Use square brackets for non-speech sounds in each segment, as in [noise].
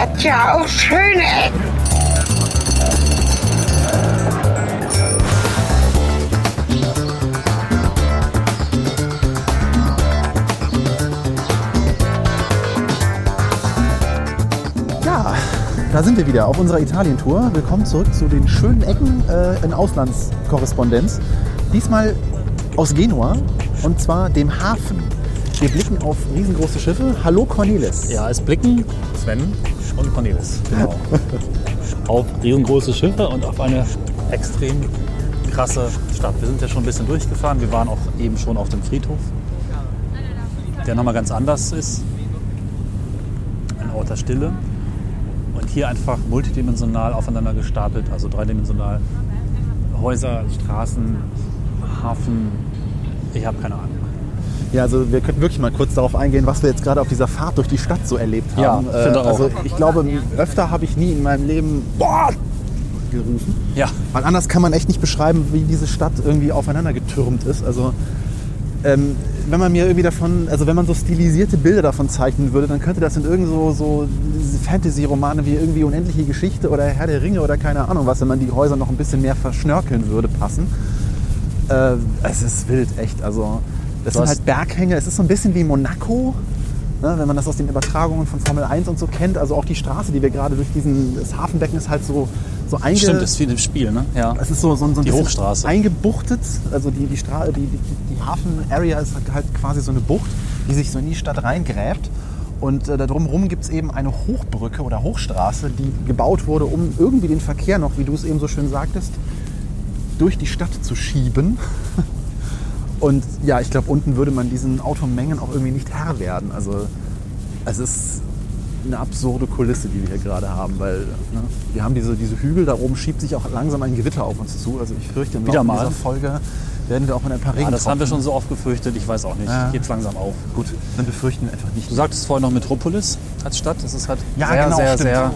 hat ja auch schöne Ecken. Ja, da sind wir wieder auf unserer Italien-Tour. Willkommen zurück zu den schönen Ecken äh, in Auslandskorrespondenz. Diesmal aus Genua und zwar dem Hafen. Wir blicken auf riesengroße Schiffe. Hallo Cornelis. Ja, es blicken Sven Cornelis. Genau. auf riesengroße Schiffe und auf eine extrem krasse Stadt. Wir sind ja schon ein bisschen durchgefahren. Wir waren auch eben schon auf dem Friedhof, der nochmal ganz anders ist. Ein Ort der Stille. Und hier einfach multidimensional aufeinander gestapelt, also dreidimensional. Häuser, Straßen, Hafen. Ich habe keine Ahnung. Ja, also wir könnten wirklich mal kurz darauf eingehen, was wir jetzt gerade auf dieser Fahrt durch die Stadt so erlebt Ja, haben. finde auch. Also ich glaube, öfter habe ich nie in meinem Leben Boah! gerufen. Ja, Weil anders kann man echt nicht beschreiben, wie diese Stadt irgendwie aufeinander getürmt ist. Also ähm, wenn man mir irgendwie davon, also wenn man so stilisierte Bilder davon zeichnen würde, dann könnte das in irgend so, so Fantasy-Romane wie irgendwie Unendliche Geschichte oder Herr der Ringe oder keine Ahnung was, wenn man die Häuser noch ein bisschen mehr verschnörkeln würde, passen. Äh, es ist wild, echt. Also das Du sind halt Berghänge. Es ist so ein bisschen wie Monaco. Ne, wenn man das aus den Übertragungen von Formel 1 und so kennt, also auch die Straße, die wir gerade durch diesen, das Hafenbecken ist halt so, so einge... stimmt, das ist wie dem Spiel, ne? Ja. Es ist so, so, so ein Die Hochstraße. eingebuchtet. Also die, die, Stra die, die, die Hafen-Area ist halt quasi so eine Bucht, die sich so in die Stadt reingräbt. Und äh, da drumherum gibt es eben eine Hochbrücke oder Hochstraße, die gebaut wurde, um irgendwie den Verkehr noch, wie du es eben so schön sagtest, durch die Stadt zu schieben. [laughs] Und ja, ich glaube, unten würde man diesen Automengen auch irgendwie nicht Herr werden. Also es ist eine absurde Kulisse, die wir hier gerade haben, weil ne, wir haben diese, diese Hügel, da oben schiebt sich auch langsam ein Gewitter auf uns zu. Also ich fürchte, im Wieder Laufe mal. dieser Folge werden wir auch mit ein paar ja, Regen das haben wir schon so oft gefürchtet, ich weiß auch nicht. Ja. Geht's langsam auf. Gut, dann befürchten wir einfach nicht. Du sagtest vorhin noch Metropolis als Stadt. Das ist halt Ja, sehr, genau, sehr, stimmt. sehr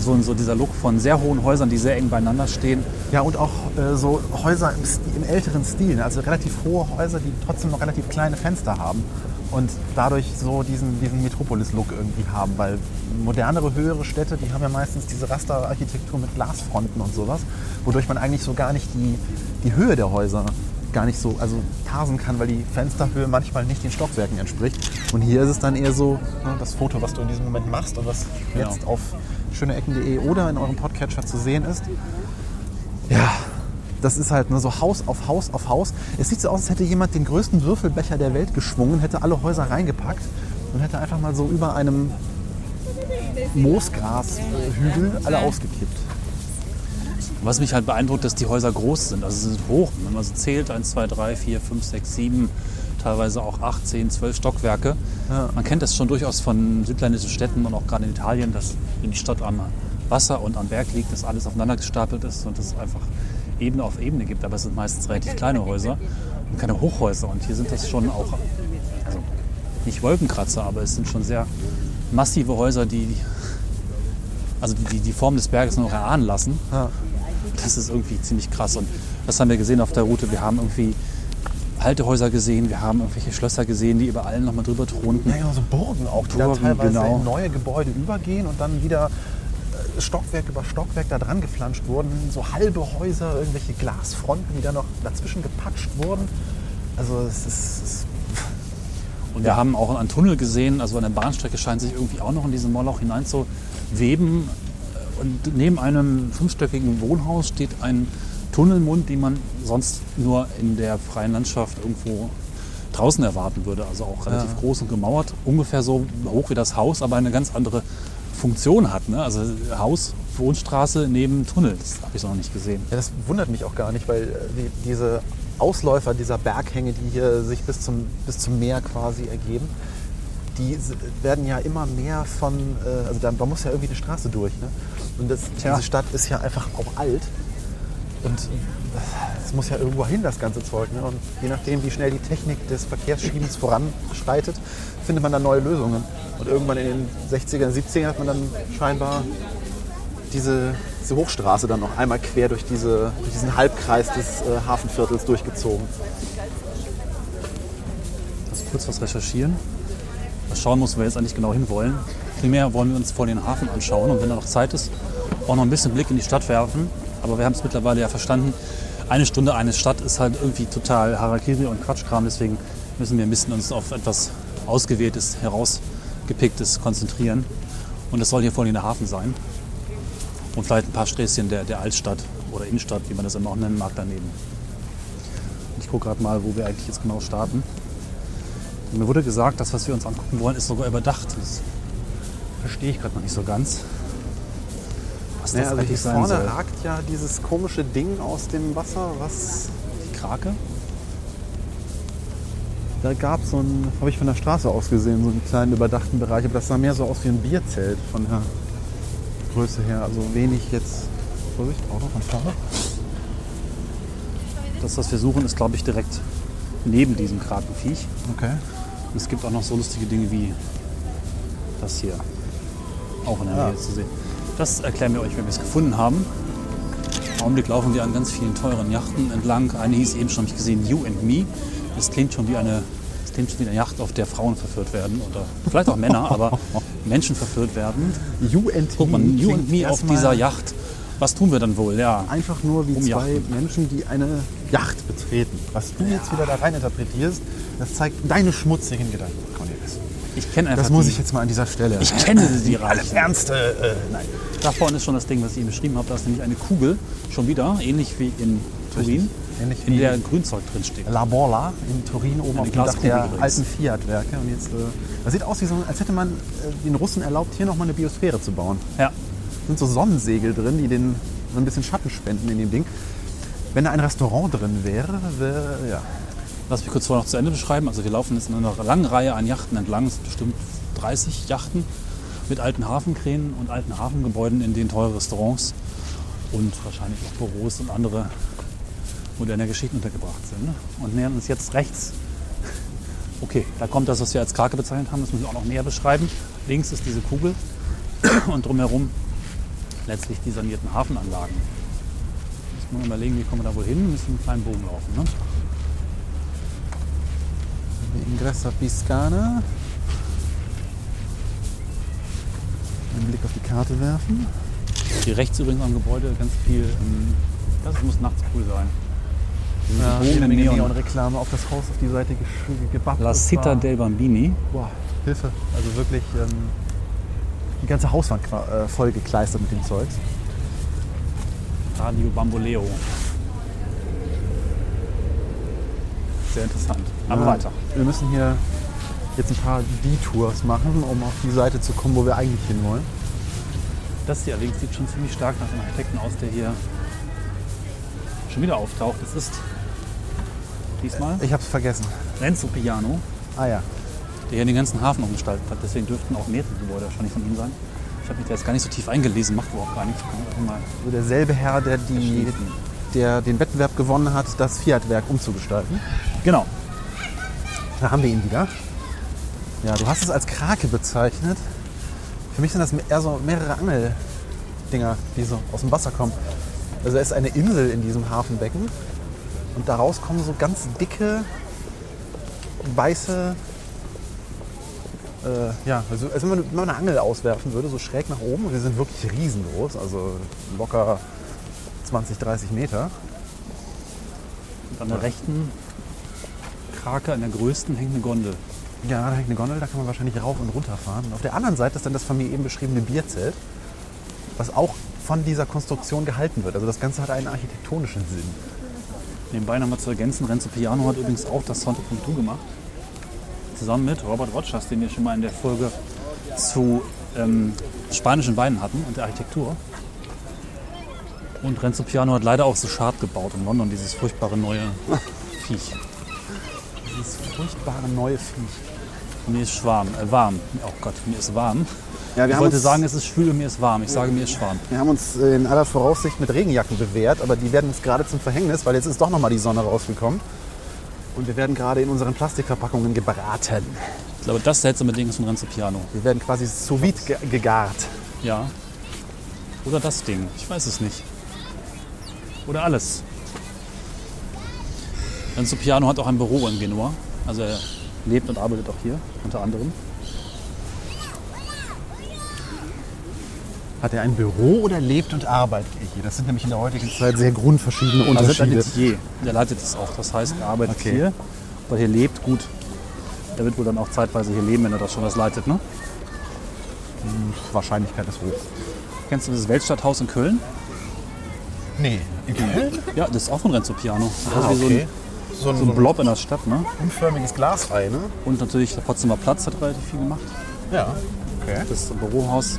so, so dieser Look von sehr hohen Häusern, die sehr eng beieinander stehen. Ja, und auch äh, so Häuser im, Stil, im älteren Stil, also relativ hohe Häuser, die trotzdem noch relativ kleine Fenster haben und dadurch so diesen, diesen Metropolis-Look irgendwie haben, weil modernere, höhere Städte, die haben ja meistens diese Rasterarchitektur mit Glasfronten und sowas, wodurch man eigentlich so gar nicht die, die Höhe der Häuser gar nicht so also parsen kann, weil die Fensterhöhe manchmal nicht den Stockwerken entspricht. Und hier ist es dann eher so, ne, das Foto, was du in diesem Moment machst und was Genau. jetzt auf schöneecken.de oder in eurem Podcatcher zu sehen ist, ja, das ist halt nur so Haus auf Haus auf Haus. Es sieht so aus, als hätte jemand den größten Würfelbecher der Welt geschwungen, hätte alle Häuser reingepackt und hätte einfach mal so über einem Moosgrashügel alle ausgekippt. Was mich halt beeindruckt, dass die Häuser groß sind. Also sie sind hoch. Wenn man so zählt, 1, 2, 3, 4, 5, 6, 7, teilweise auch 8, 10, 12 Stockwerke. Ja. Man kennt das schon durchaus von südländischen Städten und auch gerade in Italien, dass wenn die Stadt am Wasser und am Berg liegt, dass alles aufeinander gestapelt ist und es einfach Ebene auf Ebene gibt. Aber es sind meistens relativ kleine Häuser und keine Hochhäuser. Und hier sind das schon auch, also nicht Wolkenkratzer, aber es sind schon sehr massive Häuser, die also die, die, Form des Berges noch erahnen lassen. Ja. Das ist irgendwie ziemlich krass. Und das haben wir gesehen auf der Route. Wir haben irgendwie alte Häuser gesehen, wir haben irgendwelche Schlösser gesehen, die über allen nochmal drüber thronten. Ja, genau, so Burgen auch, die dann Burgen, teilweise genau. in neue Gebäude übergehen und dann wieder äh, Stockwerk über Stockwerk da dran geflanscht wurden. So halbe Häuser, irgendwelche Glasfronten, die dann noch dazwischen gepatscht wurden. Also es ist, es Und wir haben auch einen Tunnel gesehen, also eine Bahnstrecke scheint sich irgendwie auch noch in diesen Moloch hineinzuweben. Und neben einem fünfstöckigen Wohnhaus steht ein Tunnelmund, den man sonst nur in der freien Landschaft irgendwo draußen erwarten würde. Also auch relativ Ja. groß und gemauert, ungefähr so hoch wie das Haus, aber eine ganz andere Funktion hat. Ne? Also Haus, Wohnstraße neben Tunnel, das habe ich noch nicht gesehen. Ja, das wundert mich auch gar nicht, weil äh, die, diese Ausläufer dieser Berghänge, die hier sich bis zum, bis zum Meer quasi ergeben, die werden ja immer mehr von, äh, also da, da muss ja irgendwie eine Straße durch. Ne? Und das, diese Stadt ist ja einfach auch alt. Und äh, es muss ja irgendwo hin, das ganze Zeug. Ne? Und je nachdem, wie schnell die Technik des Verkehrsschiebens voranschreitet, findet man dann neue Lösungen. Und irgendwann in den 60er, 70er hat man dann scheinbar diese, diese Hochstraße dann noch einmal quer durch, diese, durch diesen Halbkreis des äh, Hafenviertels durchgezogen. Lass kurz was recherchieren. Mal schauen, muss, wo wir jetzt eigentlich genau hinwollen. primär wollen wir uns vor den Hafen anschauen und wenn da noch Zeit ist, auch noch ein bisschen Blick in die Stadt werfen. Aber wir haben es mittlerweile ja verstanden, eine Stunde eine Stadt ist halt irgendwie total Harakiri und Quatschkram. Deswegen müssen wir ein bisschen uns auf etwas Ausgewähltes, herausgepicktes konzentrieren. Und das soll hier vor allem der Hafen sein. Und vielleicht ein paar Sträßchen der, der Altstadt oder Innenstadt, wie man das immer auch nennen mag, daneben. Und ich gucke gerade mal, wo wir eigentlich jetzt genau starten. Und mir wurde gesagt, das, was wir uns angucken wollen, ist sogar überdacht. Das verstehe ich gerade noch nicht so ganz. Was Ja, also hier eigentlich vorne soll. ragt ja dieses komische Ding aus dem Wasser. Was? Die Krake? Da gab es so einen, habe ich von der Straße aus gesehen, so einen kleinen überdachten Bereich. Aber das sah mehr so aus wie ein Bierzelt von der Größe her. Also wenig jetzt. Vorsicht, Auto von vorne. Das, was wir suchen, ist, glaube ich, direkt neben diesem Krakenviech. Okay. Und es gibt auch noch so lustige Dinge wie das hier. Auch in der Ja. Nähe zu sehen. Das erklären wir euch, wenn wir es gefunden haben. Im Augenblick laufen wir an ganz vielen teuren Yachten entlang. Eine hieß eben schon, habe ich gesehen, You and Me. Das klingt schon wie eine, das klingt schon wie eine Yacht, auf der Frauen verführt werden. Oder vielleicht auch Männer, aber [laughs] Menschen verführt werden. You and Guck mal, Me. You and Me auf dieser Yacht. Was tun wir dann wohl? Ja, Einfach nur wie zwei. Menschen, die eine Yacht betreten. Was du jetzt wieder da rein interpretierst, das zeigt deine schmutzigen Gedanken, Cornelis. Ich kenne einfach Das muss die, ich jetzt mal an dieser Stelle. Ich kenne die Alle Reichen. Ernste. Äh, nein. Da vorne ist schon das Ding, was ich Ihnen beschrieben habe. Da ist nämlich eine Kugel, schon wieder, ähnlich wie in Turin, Ähnlich in wie der Grünzeug drin steht. La Borla in Turin oben Eine auf dem Dach der übrigens. alten Fiat-Werke. Und jetzt, äh, das sieht aus, wie so, als hätte man äh, den Russen erlaubt, hier nochmal eine Biosphäre zu bauen. Ja, sind so Sonnensegel drin, die den so ein bisschen Schatten spenden in dem Ding. Wenn da ein Restaurant drin wäre, wäre ja. Lass mich kurz vorher noch zu Ende beschreiben. Also wir laufen jetzt in einer langen Reihe an Yachten entlang. Es sind bestimmt 30 Yachten mit alten Hafenkränen und alten Hafengebäuden, in denen teure Restaurants und wahrscheinlich auch Büros und andere moderne Geschichten untergebracht sind. Und nähern uns jetzt rechts. [laughs] Okay, da kommt das, was wir als Krake bezeichnet haben. Das müssen wir auch noch näher beschreiben. Links ist diese Kugel [clears throat] und drumherum letztlich die sanierten Hafenanlagen. Muss man überlegen, wie kommen wir da wohl hin? Wir müssen einen kleinen Bogen laufen. Ne? Die Ingresso Piscana. Einen Blick auf die Karte werfen. Hier rechts übrigens am Gebäude ganz viel. ähm, Das muss nachts cool sein. Ja, jede Menge Neon. Neonreklame auf das Haus, auf die Seite gebappt. La Città del Bambini. Boah, Hilfe. Also wirklich ähm, die ganze Hauswand äh, voll gekleistert mit dem Zeugs. Radio Bamboleo. Sehr interessant. Aber Ja, weiter. Wir müssen hier jetzt ein paar Detours machen, um auf die Seite zu kommen, wo wir eigentlich hinwollen. Das hier allerdings sieht schon ziemlich stark nach einem Architekten aus, der hier schon wieder auftaucht. Es ist diesmal Ich hab's vergessen. Renzo Piano, Ah ja. der hier den ganzen Hafen umgestaltet hat. Deswegen dürften auch mehrere Gebäude wahrscheinlich von ihm sein. Ich habe mich da jetzt gar nicht so tief eingelesen, macht überhaupt gar nichts. Kann ich einfach mal So derselbe Herr, der, die, der den Wettbewerb gewonnen hat, das Fiat-Werk umzugestalten. Genau. Da haben wir ihn wieder. Ja, du hast es als Krake bezeichnet. Für mich sind das eher so mehrere Angeldinger, die so aus dem Wasser kommen. Also es ist eine Insel in diesem Hafenbecken und daraus kommen so ganz dicke, weiße, äh, ja, also als wenn man, wenn man eine Angel auswerfen würde, so schräg nach oben und die sind wirklich riesengroß, also locker 20, 30 Meter. Und an der rechten Krake, an der größten, hängt eine Gondel. Ja, da hängt eine Gondel, da kann man wahrscheinlich rauf und runter fahren. Und auf der anderen Seite ist dann das von mir eben beschriebene Bierzelt, was auch von dieser Konstruktion gehalten wird. Also das Ganze hat einen architektonischen Sinn. Nebenbei nochmal zu ergänzen, Renzo Piano hat übrigens auch das Sound von Tu gemacht. Zusammen mit Robert Rogers, den wir schon mal in der Folge zu ähm, spanischen Weinen hatten und der Architektur. Und Renzo Piano hat leider auch so Schad gebaut in London, dieses furchtbare neue Viech. Dieses furchtbare neue Viech. Mir ist schwarm, äh, warm. Oh Gott, mir ist warm. Ja, wir ich wollte sagen, es ist schwül und mir ist warm. Ich sage, mir ist warm. Wir haben uns in aller Voraussicht mit Regenjacken bewährt, aber die werden uns gerade zum Verhängnis, weil jetzt ist doch nochmal die Sonne rausgekommen. Und wir werden gerade in unseren Plastikverpackungen gebraten. Ich glaube, das seltsame Ding ist von Renzo Piano. Wir werden quasi sous vide ge gegart. Ja. Oder das Ding. Ich weiß es nicht. Oder alles. Renzo Piano hat auch ein Büro in Genua. Also er lebt und arbeitet auch hier, unter anderem. Hat er ein Büro oder lebt und arbeitet er hier? Das sind nämlich in der heutigen Zeit sehr grundverschiedene Also Unterschiede. Metier, der leitet es auch. Das heißt, er arbeitet Okay. hier, aber hier lebt gut. Er wird wohl dann auch zeitweise hier leben, wenn er das schon was leitet. Ne? Wahrscheinlichkeit ist hoch. Kennst du das Weltstadthaus in Köln? Nee, in Köln? Ja, das ist auch von Renzo Piano. Das Ah, ist wie okay. So, ein, so ein Blob in der Stadt. Ne? unförmiges Glasreihe, ne? Und natürlich der Potsdamer Platz hat relativ viel gemacht. Ja. Okay. Das ist Bürohaus.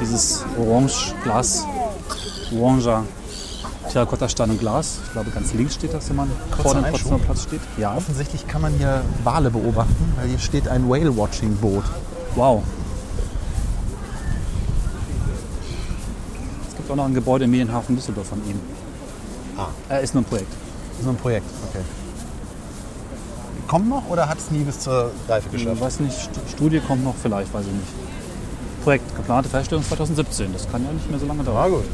Dieses Orange Glas, Oranger Terrakotta-Stein und Glas. Ich glaube, ganz links steht das, wenn man vor dem. Potsdamer Platz steht. Ja. Offensichtlich kann man hier Wale beobachten, weil hier steht ein Whale-Watching-Boot. Wow. Es gibt auch noch ein Gebäude im Medienhafen Düsseldorf von ihm. Ah. Er ist nur ein Projekt. So ein Projekt, okay. Kommt noch oder hat es nie bis zur Reife Ich geschafft? weiß nicht, St- Studie kommt noch vielleicht, weiß ich nicht. Projekt, geplante Fertigstellung 2017. Das kann ja nicht mehr so lange dauern. gut.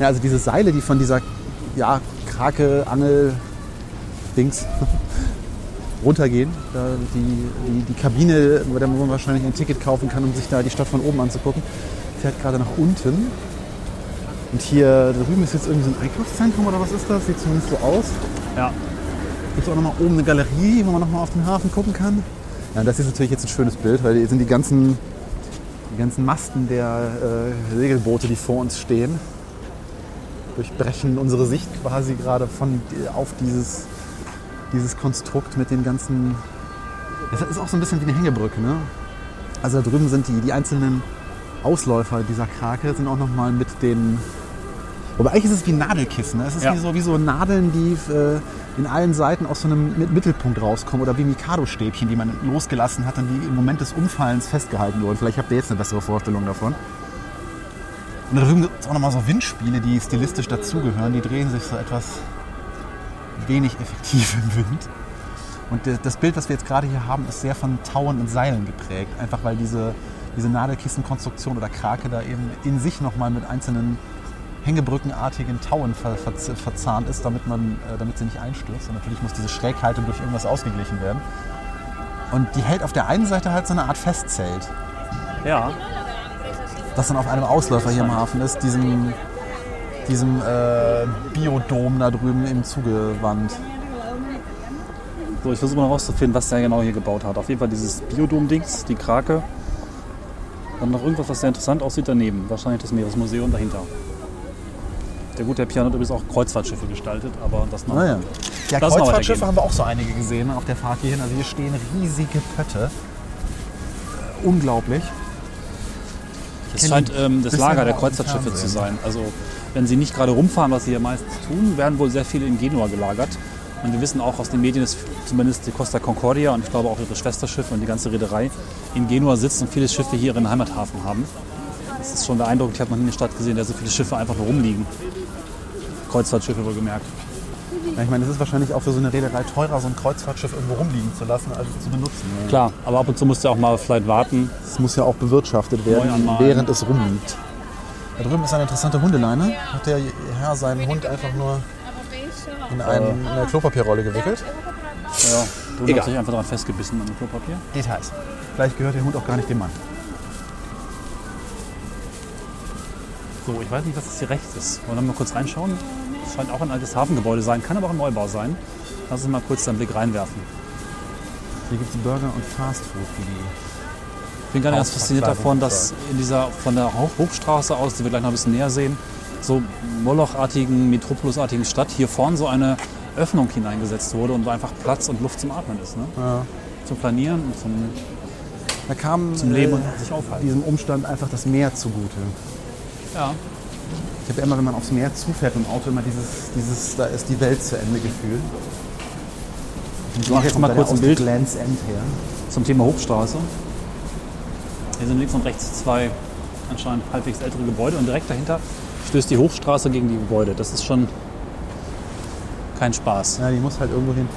Ja, also diese Seile, die von dieser ja, Krake, Angel, Dings [laughs] runtergehen, die, die, die Kabine, wo man wahrscheinlich ein Ticket kaufen kann, um sich da die Stadt von oben anzugucken, fährt gerade nach unten. Und hier drüben ist jetzt irgendwie so ein Einkaufszentrum oder was ist das? Sieht zumindest so aus. Ja. Gibt es auch nochmal oben eine Galerie, wo man nochmal auf den Hafen gucken kann. Ja, das ist natürlich jetzt ein schönes Bild, weil hier sind die ganzen, die ganzen Masten der äh, Segelboote, die vor uns stehen, durchbrechen unsere Sicht quasi gerade von auf dieses, dieses Konstrukt mit den ganzen. Das ist auch so ein bisschen wie eine Hängebrücke, ne? Also da drüben sind die, die einzelnen Ausläufer dieser Krake sind auch nochmal mit den. Wobei eigentlich ist es wie Nadelkissen. Ne? Es ist Ja. wie, so, wie so Nadeln, die äh, in allen Seiten aus so einem Mi- Mittelpunkt rauskommen. Oder wie Mikado-Stäbchen, die man losgelassen hat und die im Moment des Umfallens festgehalten wurden. Vielleicht habt ihr jetzt eine bessere Vorstellung davon. Und da drüben gibt es auch nochmal so Windspiele, die stilistisch dazugehören. Die drehen sich so etwas wenig effektiv im Wind. Und das Bild, was wir jetzt gerade hier haben, ist sehr von Tauen und Seilen geprägt. Einfach weil diese, diese Nadelkissenkonstruktion oder Krake da eben in sich nochmal mit einzelnen hängebrückenartigen Tauen ver, ver, verzahnt ist, damit, man, äh, damit sie nicht einstürzt. Und natürlich muss diese Schräghaltung durch irgendwas ausgeglichen werden. Und die hält auf der einen Seite halt so eine Art Festzelt, Ja. das dann auf einem Ausläufer hier im Hafen ist, diesem, diesem äh, Biodom da drüben im Zugewand. So, ich versuche mal rauszufinden, was der genau hier gebaut hat. Auf jeden Fall dieses Biodom-Dings, die Krake. Dann noch irgendwas, was sehr interessant aussieht daneben. Wahrscheinlich das Meeresmuseum dahinter. Der gute Herr Piano hat übrigens auch Kreuzfahrtschiffe gestaltet, aber das noch. Naja. Ja, Lass mal Kreuzfahrtschiffe haben wir auch so einige gesehen auf der Fahrt hierhin. Also hier stehen riesige Pötte. Äh, unglaublich. Es scheint ähm, das Lager der Kreuzfahrtschiffe zu sein. Also wenn sie nicht gerade rumfahren, was sie hier meistens tun, werden wohl sehr viele in Genua gelagert. Und wir wissen auch aus den Medien, dass zumindest die Costa Concordia und ich glaube auch ihre Schwesterschiffe und die ganze Reederei in Genua sitzt und viele Schiffe hier ihren Heimathafen haben. Das ist schon beeindruckend. Ich habe noch nie eine Stadt gesehen, in der so viele Schiffe einfach nur rumliegen. Kreuzfahrtschiffe wohlgemerkt. Ja, ich meine, es ist wahrscheinlich auch für so eine Reederei teurer, so ein Kreuzfahrtschiff irgendwo rumliegen zu lassen, als es zu benutzen. Klar, aber ab und zu musst du auch mal vielleicht warten. Es muss ja auch bewirtschaftet werden, während es rumliegt. Da drüben ist eine interessante Hundeleine. Hat der Herr seinen Hund einfach nur in eine Klopapierrolle gewickelt? Ja, du Egal. hast dich einfach daran festgebissen an dem Klopapier. Details. Vielleicht gehört der Hund auch gar nicht dem Mann. So, ich weiß nicht, was das hier rechts ist. Wollen wir mal kurz reinschauen? Es scheint auch ein altes Hafengebäude sein, kann aber auch ein Neubau sein. Lass uns mal kurz einen Blick reinwerfen. Hier gibt es Burger und Fastfood, Ich bin gerade ganz fasziniert davon, dass in dieser von der Hoch- Hochstraße aus, die wir gleich noch ein bisschen näher sehen, so Molochartigen, Metropolisartigen Stadt hier vorne so eine Öffnung hineingesetzt wurde und einfach Platz und Luft zum Atmen ist. Ne? Ja. Zum Planieren und zum Da kam Zum Leben äh, und sich aufhalten. diesem Umstand einfach das Meer zugute. ja. Ich habe immer, wenn man aufs Meer zufährt im Auto, immer dieses, dieses da ist die Welt zu Ende Gefühl. Ich mache jetzt mal kurz ein Bild Land's End her. zum Thema Hochstraße. Hier sind links und rechts zwei anscheinend halbwegs ältere Gebäude und direkt dahinter stößt die Hochstraße gegen die Gebäude. Das ist schon kein Spaß. Ja, die muss halt irgendwo hin.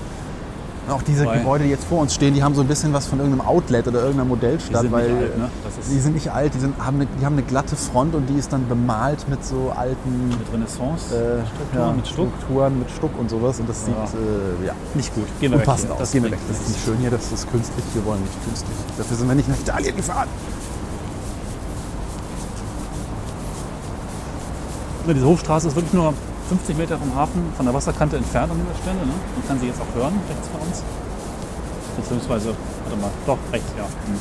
Und auch diese Weil- Gebäude, die jetzt vor uns stehen, die haben so ein bisschen was von irgendeinem Outlet oder irgendeiner Modellstadt, Die sind weil nicht alt, ne? Das die sind nicht alt, die, sind, haben eine, die haben eine glatte Front und die ist dann bemalt mit so alten mit Renaissance. äh, Strukturen ja, mit Stuck. Strukturen mit Stuck und sowas und das Ja. sieht äh, ja, Nicht gut. Gehen wir hier. aus. Gehen wir weg. Das ist nicht schön hier, das ist künstlich. Wir wollen nicht künstlich. Dafür sind wir nicht nach Italien gefahren. Diese Hochstraße ist wirklich nur 50 Meter vom Hafen, von der Wasserkante entfernt an dieser Stelle. Ne? Man kann sie jetzt auch hören, rechts von uns. Beziehungsweise, warte mal, doch, rechts, ja. Hm.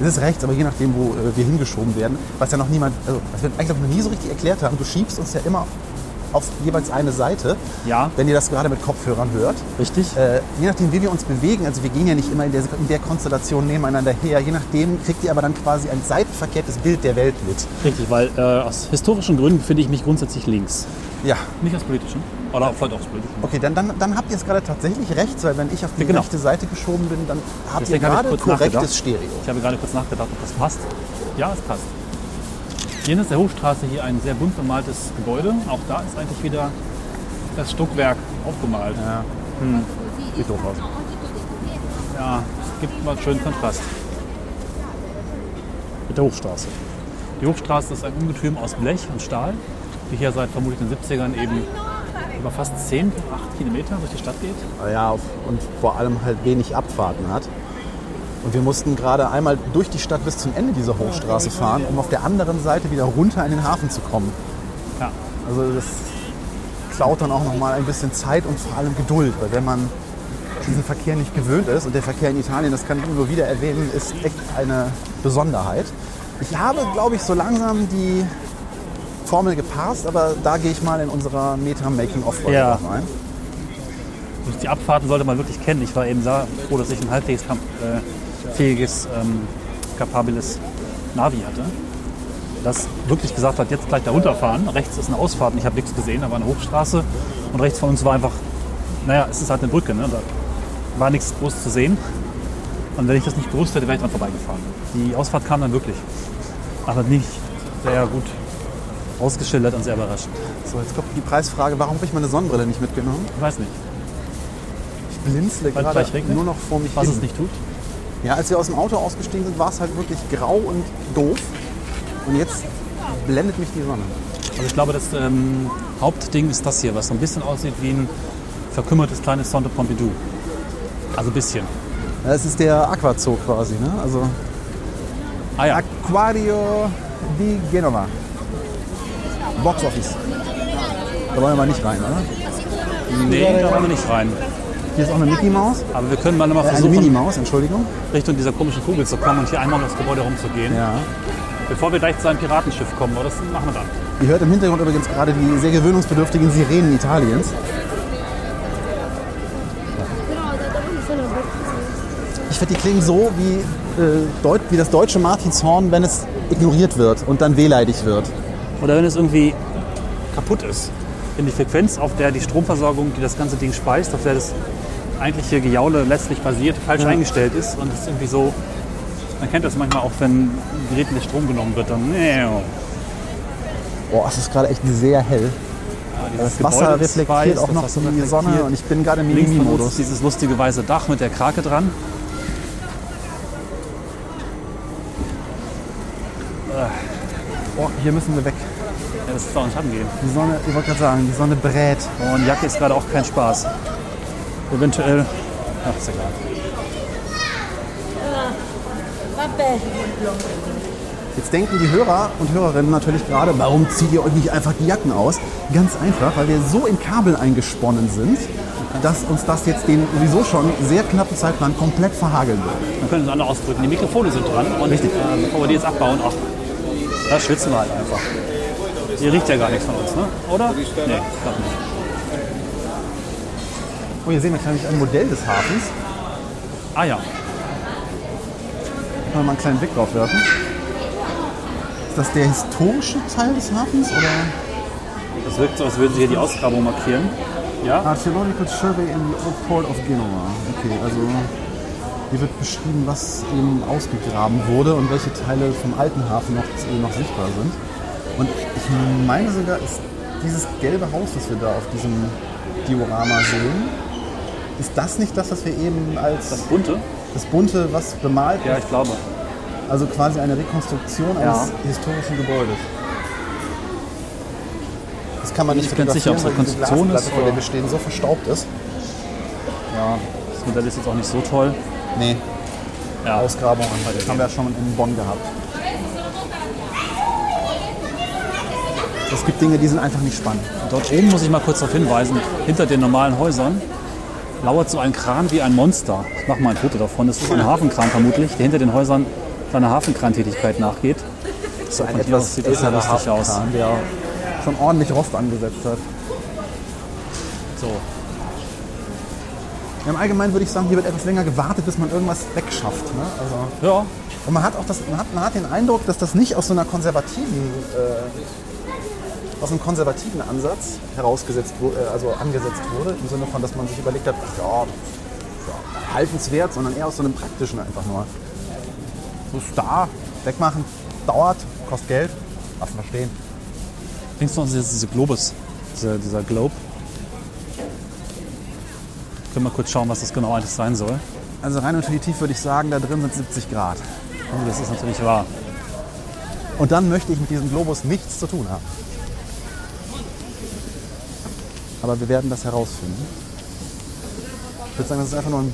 Es ist rechts, aber je nachdem, wo äh, wir hingeschoben werden, was ja noch niemand, also was wir eigentlich noch nie so richtig erklärt haben, du schiebst uns ja immer auf jeweils eine Seite, Ja, wenn ihr das gerade mit Kopfhörern hört. richtig. Äh, je nachdem, wie wir uns bewegen, also wir gehen ja nicht immer in der, in der Konstellation nebeneinander her, je nachdem kriegt ihr aber dann quasi ein seitenverkehrtes Bild der Welt mit. Richtig, weil äh, aus historischen Gründen finde ich mich grundsätzlich links. Ja, Nicht aus politischen. Oder vielleicht auch aus politischen. okay, dann, dann, dann habt ihr es gerade tatsächlich rechts, weil wenn ich auf die genau. rechte Seite geschoben bin, dann habt Deswegen ihr gerade kurz korrektes. Stereo. Ich habe gerade kurz nachgedacht, ob das passt. Ja, es passt. Hier ist der Hochstraße hier ein sehr bunt bemaltes Gebäude. Auch da ist eigentlich wieder das Stuckwerk aufgemalt. Ja. Sieht doof aus. Ja, es gibt mal einen schönen Kontrast. Mit der Hochstraße. Die Hochstraße ist ein Ungetüm aus Blech und Stahl, die hier seit vermutlich den 70ern eben über fast 10, 8 Kilometer durch die Stadt geht. Ja, und vor allem halt wenig Abfahrten hat. Und wir mussten gerade einmal durch die Stadt bis zum Ende dieser Hochstraße fahren, um auf der anderen Seite wieder runter in den Hafen zu kommen. Ja, Also das klaut dann auch nochmal ein bisschen Zeit und vor allem Geduld, weil wenn man diesen Verkehr nicht gewöhnt ist und der Verkehr in Italien, das kann ich nur wieder erwähnen, ist echt eine Besonderheit. Ich habe, glaube ich, so langsam die Formel gepasst, aber da gehe ich mal in unserer Meta-Making-of-Folge Ja. drauf ein. Und die Abfahrten sollte man wirklich kennen. Ich war eben sehr froh, dass ich ein halbwegs äh, fähiges, ähm, kapables Navi hatte. Das wirklich gesagt hat, jetzt gleich da runterfahren. Rechts ist eine Ausfahrt und ich habe nichts gesehen, da war eine Hochstraße. Und rechts von uns war einfach, naja, es ist halt eine Brücke. Ne? Da war nichts groß zu sehen. Und wenn ich das nicht gewusst hätte, wäre ich dran vorbeigefahren. Die Ausfahrt kam dann wirklich. Aber nicht sehr gut ausgeschildert und sehr überraschend. So, jetzt kommt die Preisfrage, warum habe ich meine Sonnenbrille nicht mitgenommen? Ich weiß nicht, Ich blinzle Weil gerade nur noch vor mich was hin. es nicht tut. Ja, als wir aus dem Auto ausgestiegen sind, war es halt wirklich grau und doof. Und jetzt blendet mich die Sonne. Also ich glaube, das ähm, Hauptding ist das hier, was so ein bisschen aussieht wie ein verkümmertes kleines Centre Pompidou. Also ein bisschen. Ja, Es ist der Aquazoo quasi, ne? Also Ah ja, Aquario di Genova. Box Office. Da wollen wir mal nicht rein, oder? nee, da wollen wir nicht rein. Hier ist auch eine Mickey Maus. Aber wir können mal noch mal Äh, eine versuchen, Minnie Maus, Entschuldigung. Richtung dieser komischen Kugel zu kommen und hier einmal um das Gebäude rumzugehen. Ja. Bevor wir gleich zu einem Piratenschiff kommen, aber das machen wir dann. Ihr hört im Hintergrund übrigens gerade die sehr gewöhnungsbedürftigen Sirenen Italiens. Ich finde, die klingen so wie, äh, wie das deutsche Martinshorn, wenn es ignoriert wird und dann wehleidig wird. Oder wenn es irgendwie kaputt ist. Wenn die Frequenz, auf der die Stromversorgung, die das ganze Ding speist, auf der das eigentliche Gejaule letztlich basiert, falsch Ja. eingestellt ist und es ist irgendwie so, man kennt das manchmal auch, wenn Geräten der Strom genommen wird, dann Boah, es ist gerade echt sehr hell. Das Wasser reflektiert auch noch die Sonne und ich bin gerade im Mini-Modus. dieses lustige weiße Dach mit der Krake dran. Oh, hier müssen wir weg. Ja, das ist doch nicht angehen. Die Sonne, ich wollte gerade sagen, die Sonne brät. Und Jacke ist gerade auch kein Spaß. Eventuell. Ach, ist egal. Vabbè. Jetzt denken die Hörer und Hörerinnen natürlich gerade, warum zieht ihr euch nicht einfach die Jacken aus? Ganz einfach, weil wir so in Kabel eingesponnen sind, dass uns das jetzt den sowieso schon sehr knappen Zeitplan komplett verhageln wird. Man könnte es anders ausdrücken. Die Mikrofone sind dran. Und Richtig. Äh, bevor wir die jetzt abbauen, ach, da schwitzen wir halt einfach. Hier riecht ja gar nichts von uns, ne? Oder? Nee, ich glaube nicht. Oh, hier sehen wir gleich ein Modell des Hafens. Ah ja. Können wir mal einen kleinen Blick drauf werfen. Ist das der historische Teil des Hafens oder? Das wirkt so, als würden sie hier die Ausgrabung markieren. Ja? Archaeological Survey in the Port of Genoa. Okay, also hier wird beschrieben, was eben ausgegraben wurde und welche Teile vom alten Hafen noch, äh, noch sichtbar sind. Und ich meine sogar, ist dieses gelbe Haus, das wir da auf diesem Diorama sehen, ist das nicht das, was wir eben als Das bunte? das bunte, was bemalt Ja, ich glaube. Also quasi eine Rekonstruktion Ja. eines historischen Gebäudes. Das kann man nicht Nicht ganz sicher, ob es diese Rekonstruktion ist vor der wir stehen, so verstaubt ist. Ja, das Modell ist jetzt auch nicht so toll. Nee, Ja, Ausgrabung haben wir ja schon in Bonn gehabt. Es gibt Dinge, die sind einfach nicht spannend. Dort oben muss ich mal kurz darauf hinweisen, hinter den normalen Häusern lauert so ein Kran wie ein Monster. Ich mache mal ein Foto davon. Das ist ein Hafenkran vermutlich, der hinter den Häusern seiner Hafenkrantätigkeit nachgeht. So ein etwas aus sieht das älterer lustig aus. Hafenkran, der schon ordentlich Rost angesetzt hat. So, Ja, Im Allgemeinen würde ich sagen, hier wird etwas länger gewartet, bis man irgendwas wegschafft. Ne? Also, ja, und man hat auch das, man hat, man hat den Eindruck, dass das nicht aus so einer konservativen, äh, aus einem konservativen Ansatz herausgesetzt wurde, äh, also angesetzt wurde, im Sinne von, dass man sich überlegt hat, ach ja, haltenswert, sondern eher aus so einem praktischen einfach nur. So ist da, wegmachen, dauert, kostet Geld, lassen wir stehen. links noch ist diese Globus, dieser, dieser Globe. Können wir kurz schauen, was das genau eigentlich sein soll. Also rein intuitiv würde ich sagen, da drin sind 70 Grad. Oh, das ist natürlich wahr. Und dann möchte ich mit diesem Globus nichts zu tun haben. Aber wir werden das herausfinden. Ich würde sagen, das ist einfach nur ein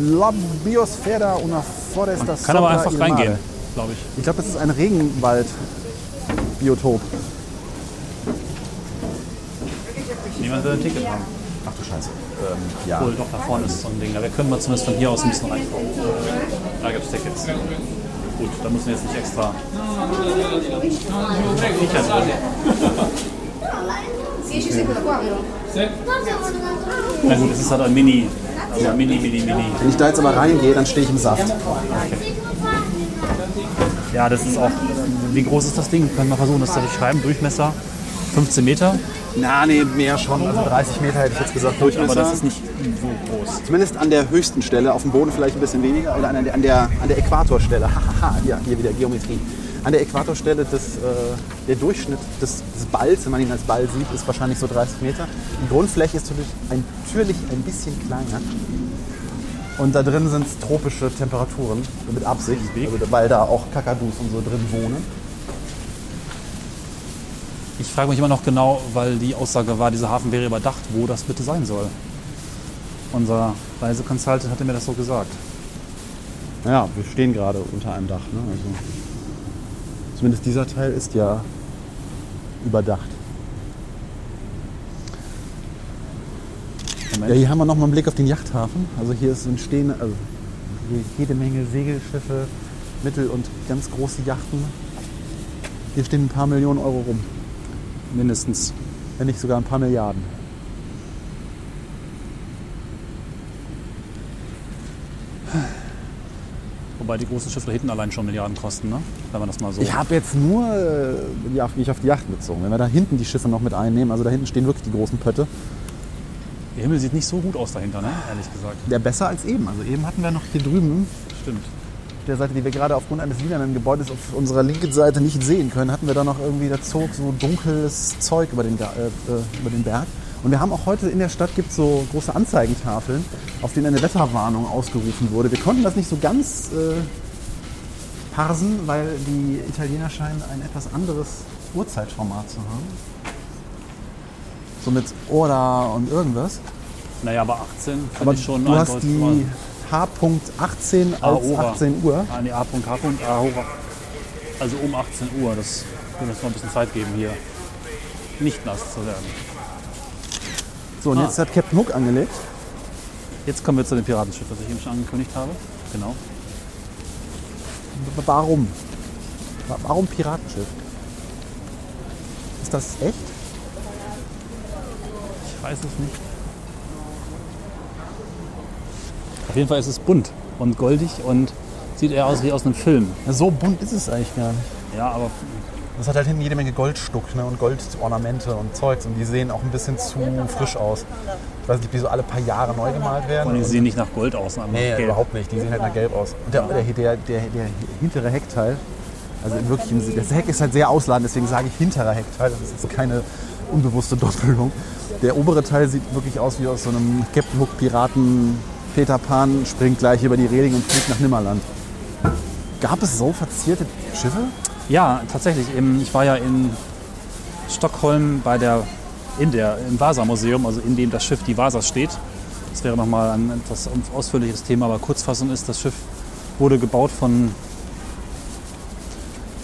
La Biosfera una foresta Man kann aber einfach Ilmare. reingehen, glaube ich. Ich glaube, das ist ein Regenwald-Biotop. Niemand will ein Ticket haben. Ach du Scheiße. Ähm, ja. Obwohl, doch, da vorne ist so ein Ding. Da können wir zumindest von hier aus ein bisschen reinkommen. Da gibt es Tickets. Gut, da müssen wir jetzt nicht extra. Kichern. 10 Sekunden, guardo. Na gut, es ist halt ein Mini. Also ein Mini, Mini, Mini. Wenn ich da jetzt aber reingehe, dann stehe ich im Saft. Ja, das ist auch. Wie groß ist das Ding? Können wir versuchen, das zu beschreiben? Durchmesser 15 Meter? Na, nee, mehr schon. Also 30 Meter hätte ich jetzt gesagt. Durchmesser. Aber das ist nicht so groß. Zumindest an der höchsten Stelle, auf dem Boden vielleicht ein bisschen weniger oder an der, an der, an der Äquatorstelle. [laughs] Hahaha, ja, hier wieder Geometrie. An der Äquatorstelle, des, äh, der Durchschnitt des, des Balls, wenn man ihn als Ball sieht, ist wahrscheinlich so 30 Meter. Die Grundfläche ist natürlich ein, natürlich ein bisschen kleiner. Und da drin sind tropische Temperaturen, mit Absicht, also, weil da auch Kakadus und so drin wohnen. Ich frage mich immer noch genau, weil die Aussage war, dieser Hafen wäre überdacht, wo das bitte sein soll. Unser Reiseconsultant hatte mir das so gesagt. Ja, wir stehen gerade unter einem Dach. Ne? Also, zumindest dieser Teil ist ja überdacht. Ja, hier haben wir nochmal einen Blick auf den Yachthafen. Also hier ist ein stehende, also jede Menge Segelschiffe, mittel- und ganz große Yachten. Hier stehen ein paar Millionen Euro rum, Mindestens. wenn nicht sogar ein paar Milliarden. Wobei die großen Schiffe da hinten allein schon Milliarden kosten, ne? wenn man das mal so. Ich habe jetzt nur äh, die auf- mich auf die Yachten bezogen. Wenn wir da hinten die Schiffe noch mit einnehmen, also da hinten stehen wirklich die großen Pötte, Der Himmel sieht nicht so gut aus dahinter, ne? ehrlich gesagt. der besser als eben. Also eben hatten wir noch hier drüben Stimmt. der Seite, die wir gerade aufgrund eines lilanen Gebäudes auf unserer linken Seite nicht sehen können, hatten wir da noch irgendwie, da zog so dunkles Zeug über den, äh, äh, über den Berg. Und wir haben auch heute in der Stadt gibt so große Anzeigentafeln, auf denen eine Wetterwarnung ausgerufen wurde. Wir konnten das nicht so ganz äh, parsen, weil die Italiener scheinen ein etwas anderes Uhrzeitformat zu haben. So mit Ora und irgendwas. Naja, aber 18 finde Aber ich schon du hast die mal- H.18 Ah, als Ora. 18 Uhr. Ah, nee, A. H. A. Hora. Also um 18 Uhr. Das würde uns noch ein bisschen Zeit geben, hier nicht nass zu werden. So, und Ah. jetzt hat Captain Hook angelegt. Jetzt kommen wir zu dem Piratenschiff, das ich eben schon angekündigt habe. Genau. W- Warum? Wa- Warum Piratenschiff? Ist das echt? Ich weiß es nicht. Auf jeden Fall ist es bunt und goldig und sieht eher aus wie aus einem Film. Ja, so bunt ist es eigentlich gar nicht. Ja, aber Das hat halt hinten jede Menge Goldstuck ne? und Goldornamente und Zeugs. Und die sehen auch ein bisschen zu frisch aus. Ich weiß nicht, ob die so alle paar Jahre neu gemalt werden. und die sehen nicht nach Gold aus. Nee, Gelb. überhaupt nicht. Die sehen halt nach gelb aus. Und der, der, der, der, der hintere Heckteil, also wirklich, das Heck ist halt sehr ausladend, deswegen sage ich hinterer Heckteil. Das ist keine unbewusste Doppelung. Der obere Teil sieht wirklich aus wie aus so einem Captain Hook Piraten. Peter Pan springt gleich über die Reling und fliegt nach Nimmerland. Gab es so verzierte Schiffe? Ja, tatsächlich. Eben, Ich war ja in Stockholm bei der, in der, im Vasa-Museum, also in dem das Schiff die Vasas steht. Das wäre nochmal ein etwas ausführliches Thema, aber Kurzfassung ist, das Schiff wurde gebaut von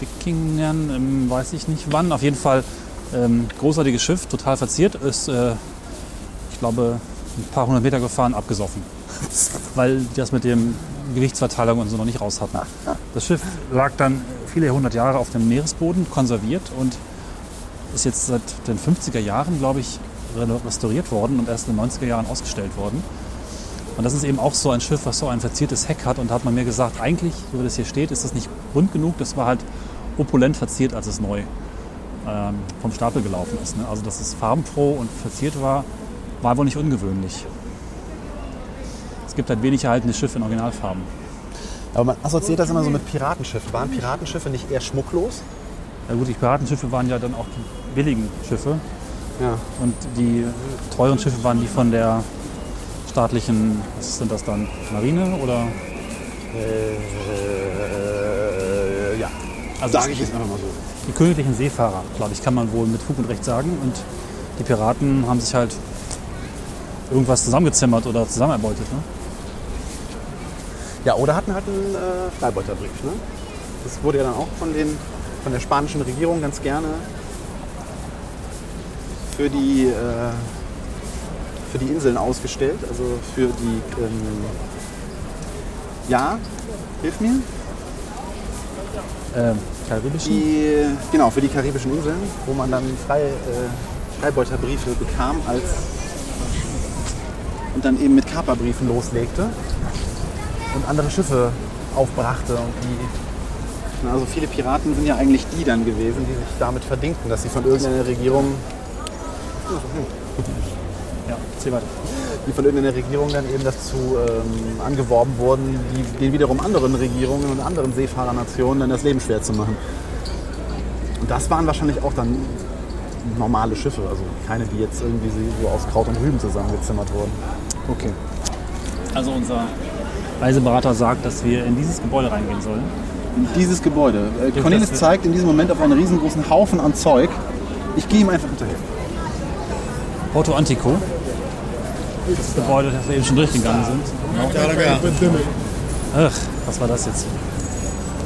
Wikingern, ähm, weiß ich nicht wann. Auf jeden Fall ähm, großartiges Schiff, total verziert. Ist, äh, ich glaube, ein paar hundert Meter gefahren, abgesoffen. [laughs] Weil das mit dem Gewichtsverteilung und so noch nicht raus hatten. Das Schiff lag dann viele hundert Jahre auf dem Meeresboden, konserviert und ist jetzt seit den 50er Jahren, glaube ich, re- restauriert worden und erst in den 90er Jahren ausgestellt worden. Und das ist eben auch so ein Schiff, was so ein verziertes Heck hat. Und da hat man mir gesagt, eigentlich, so wie das hier steht, ist das nicht rund genug. Das war halt opulent verziert, als es neu ähm, vom Stapel gelaufen ist. Ne? Also, dass es farbenfroh und verziert war, war wohl nicht ungewöhnlich. Es gibt halt wenig erhaltene Schiffe in Originalfarben. Aber man assoziiert das immer so mit Piratenschiffen. Waren Piratenschiffe nicht eher schmucklos? Ja gut, die Piratenschiffe waren ja dann auch die billigen Schiffe. Ja. Und die teuren Schiffe waren die von der staatlichen, was sind das dann, Marine oder? Äh, ja. Also Sage ich jetzt einfach mal so. die königlichen Seefahrer, glaube ich, kann man wohl mit Fug und Recht sagen. Und die Piraten haben sich halt irgendwas zusammengezimmert oder zusammenerbeutet. Ne? Ja, oder hatten halt einen äh, Freibeuterbrief. Ne? Das wurde ja dann auch von, den, von der spanischen Regierung ganz gerne für die, äh, für die Inseln ausgestellt. Also für die, ähm, ja, hilf mir, Ähm, karibischen? die, genau, für die karibischen Inseln, wo man dann frei, äh, Freibeuterbriefe bekam als und dann eben mit Kaperbriefen loslegte und andere Schiffe aufbrachte und die also viele Piraten sind ja eigentlich die dann gewesen, die sich damit verdingten, dass sie von irgendeiner Regierung Ja, erzähl weiter. die von irgendeiner Regierung dann eben dazu ähm, angeworben wurden, die, den wiederum anderen Regierungen und anderen Seefahrernationen dann das Leben schwer zu machen. Und das waren wahrscheinlich auch dann normale Schiffe, also keine, die jetzt irgendwie so aus Kraut und Rüben zusammengezimmert wurden. Okay. Also unser Reiseberater sagt, dass wir in dieses Gebäude reingehen sollen. Dieses Gebäude. Äh, Cornelis zeigt in diesem Moment auf einen riesengroßen Haufen an Zeug. Ich gehe ihm einfach hinterher. Porto Antico. Das Gebäude, das wir eben schon durchgegangen sind. Ach, was war das jetzt?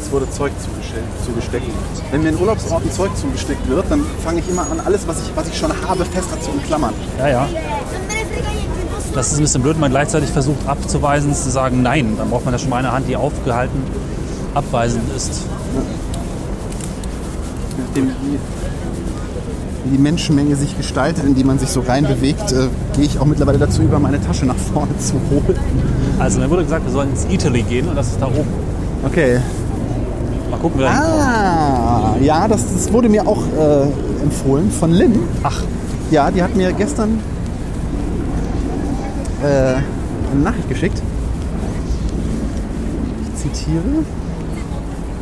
Es wurde Zeug zugesteckt. zugesteckt. Wenn mir in Urlaubsorten Zeug zugesteckt wird, dann fange ich immer an, alles, was ich, was ich schon habe, fester zu umklammern. Ja, ja. Das ist ein bisschen blöd, man gleichzeitig versucht abzuweisen, zu sagen Nein. Dann braucht man ja schon mal eine Hand, die aufgehalten abweisend ist. Wie, die Menschenmenge sich gestaltet, in die man sich so reinbewegt, äh, gehe ich auch mittlerweile dazu über, meine Tasche nach vorne zu holen. Also mir wurde gesagt, wir sollen ins Italy gehen und das ist da oben. Okay. Mal gucken, wie wir. Ah, ja, das, das wurde mir auch äh, empfohlen von Lynn. Ach, Ja, die hat mir gestern äh, eine Nachricht geschickt. Ich zitiere.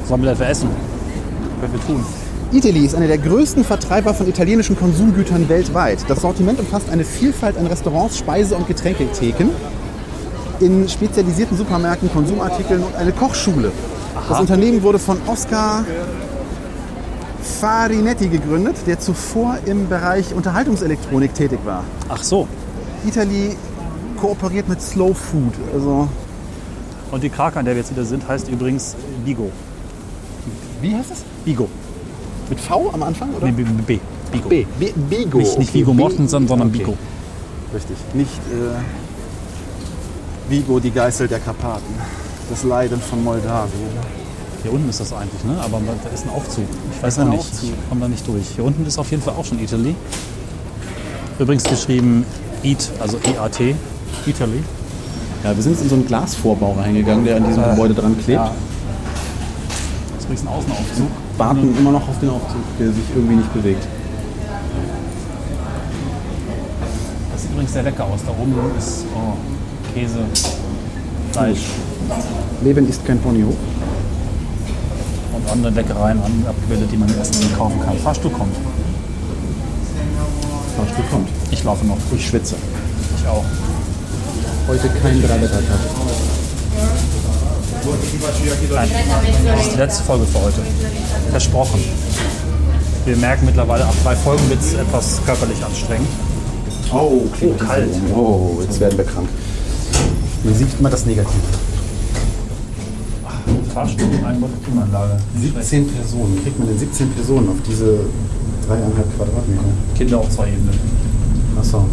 sollen wir dafür essen? Können wir tun. Italy ist einer der größten Vertreiber von italienischen Konsumgütern weltweit. Das Sortiment umfasst eine Vielfalt an Restaurants, Speise- und Getränketheken, in spezialisierten Supermärkten, Konsumartikeln und eine Kochschule. Das Unternehmen wurde von Oscar Farinetti gegründet, der zuvor im Bereich Unterhaltungselektronik tätig war. Ach so. Italy kooperiert mit Slow Food. Also, Und die Krake, an der wir jetzt wieder sind, heißt übrigens Bigo. wie heißt es? Bigo. Mit V am Anfang? Oder? Nee, B. B. Bigo. B. B. Bigo. Nicht, nicht Okay, Vigo Mortensen, sondern Okay. Bigo. Richtig. Nicht äh, Vigo, die Geißel der Karpaten. Das Leiden von Moldawien. Hier unten ist das eigentlich, ne? Aber da ist ein Aufzug. Ich weiß noch nicht. Aufzug. Ich komme da nicht durch. Hier unten ist auf jeden Fall auch schon Italy. Übrigens geschrieben Eat, also E-A-T. Italy. Ja, wir sind jetzt in so einen Glasvorbau reingegangen, der an diesem Gebäude dran klebt. Ja. Das ist übrigens ein Außenaufzug. Warten immer noch auf den Aufzug, der sich irgendwie nicht bewegt. Das sieht übrigens sehr lecker aus. Da oben ist oh, Käse, Fleisch Leben ist kein Ponyhof. und andere Leckereien abgebildet, die man Essen kaufen kann. Fahrstuhl kommt. Fahrstuhl kommt. Ich laufe noch. Ich schwitze. Ich auch. Heute kein Dreiblättertag. Nein, das ist die letzte Folge für heute. Versprochen. Wir merken mittlerweile, ab drei Folgen wird es etwas körperlich anstrengend. Oh, kalt. Oh, jetzt werden wir krank. Man sieht immer das Negative. Fahrstuhl und eingebaute Klimaanlage. Nicht schlecht. 17 Personen. Kriegt man denn 17 Personen auf diese dreieinhalb Quadratmeter? Kinder auf zwei Ebenen. Achso.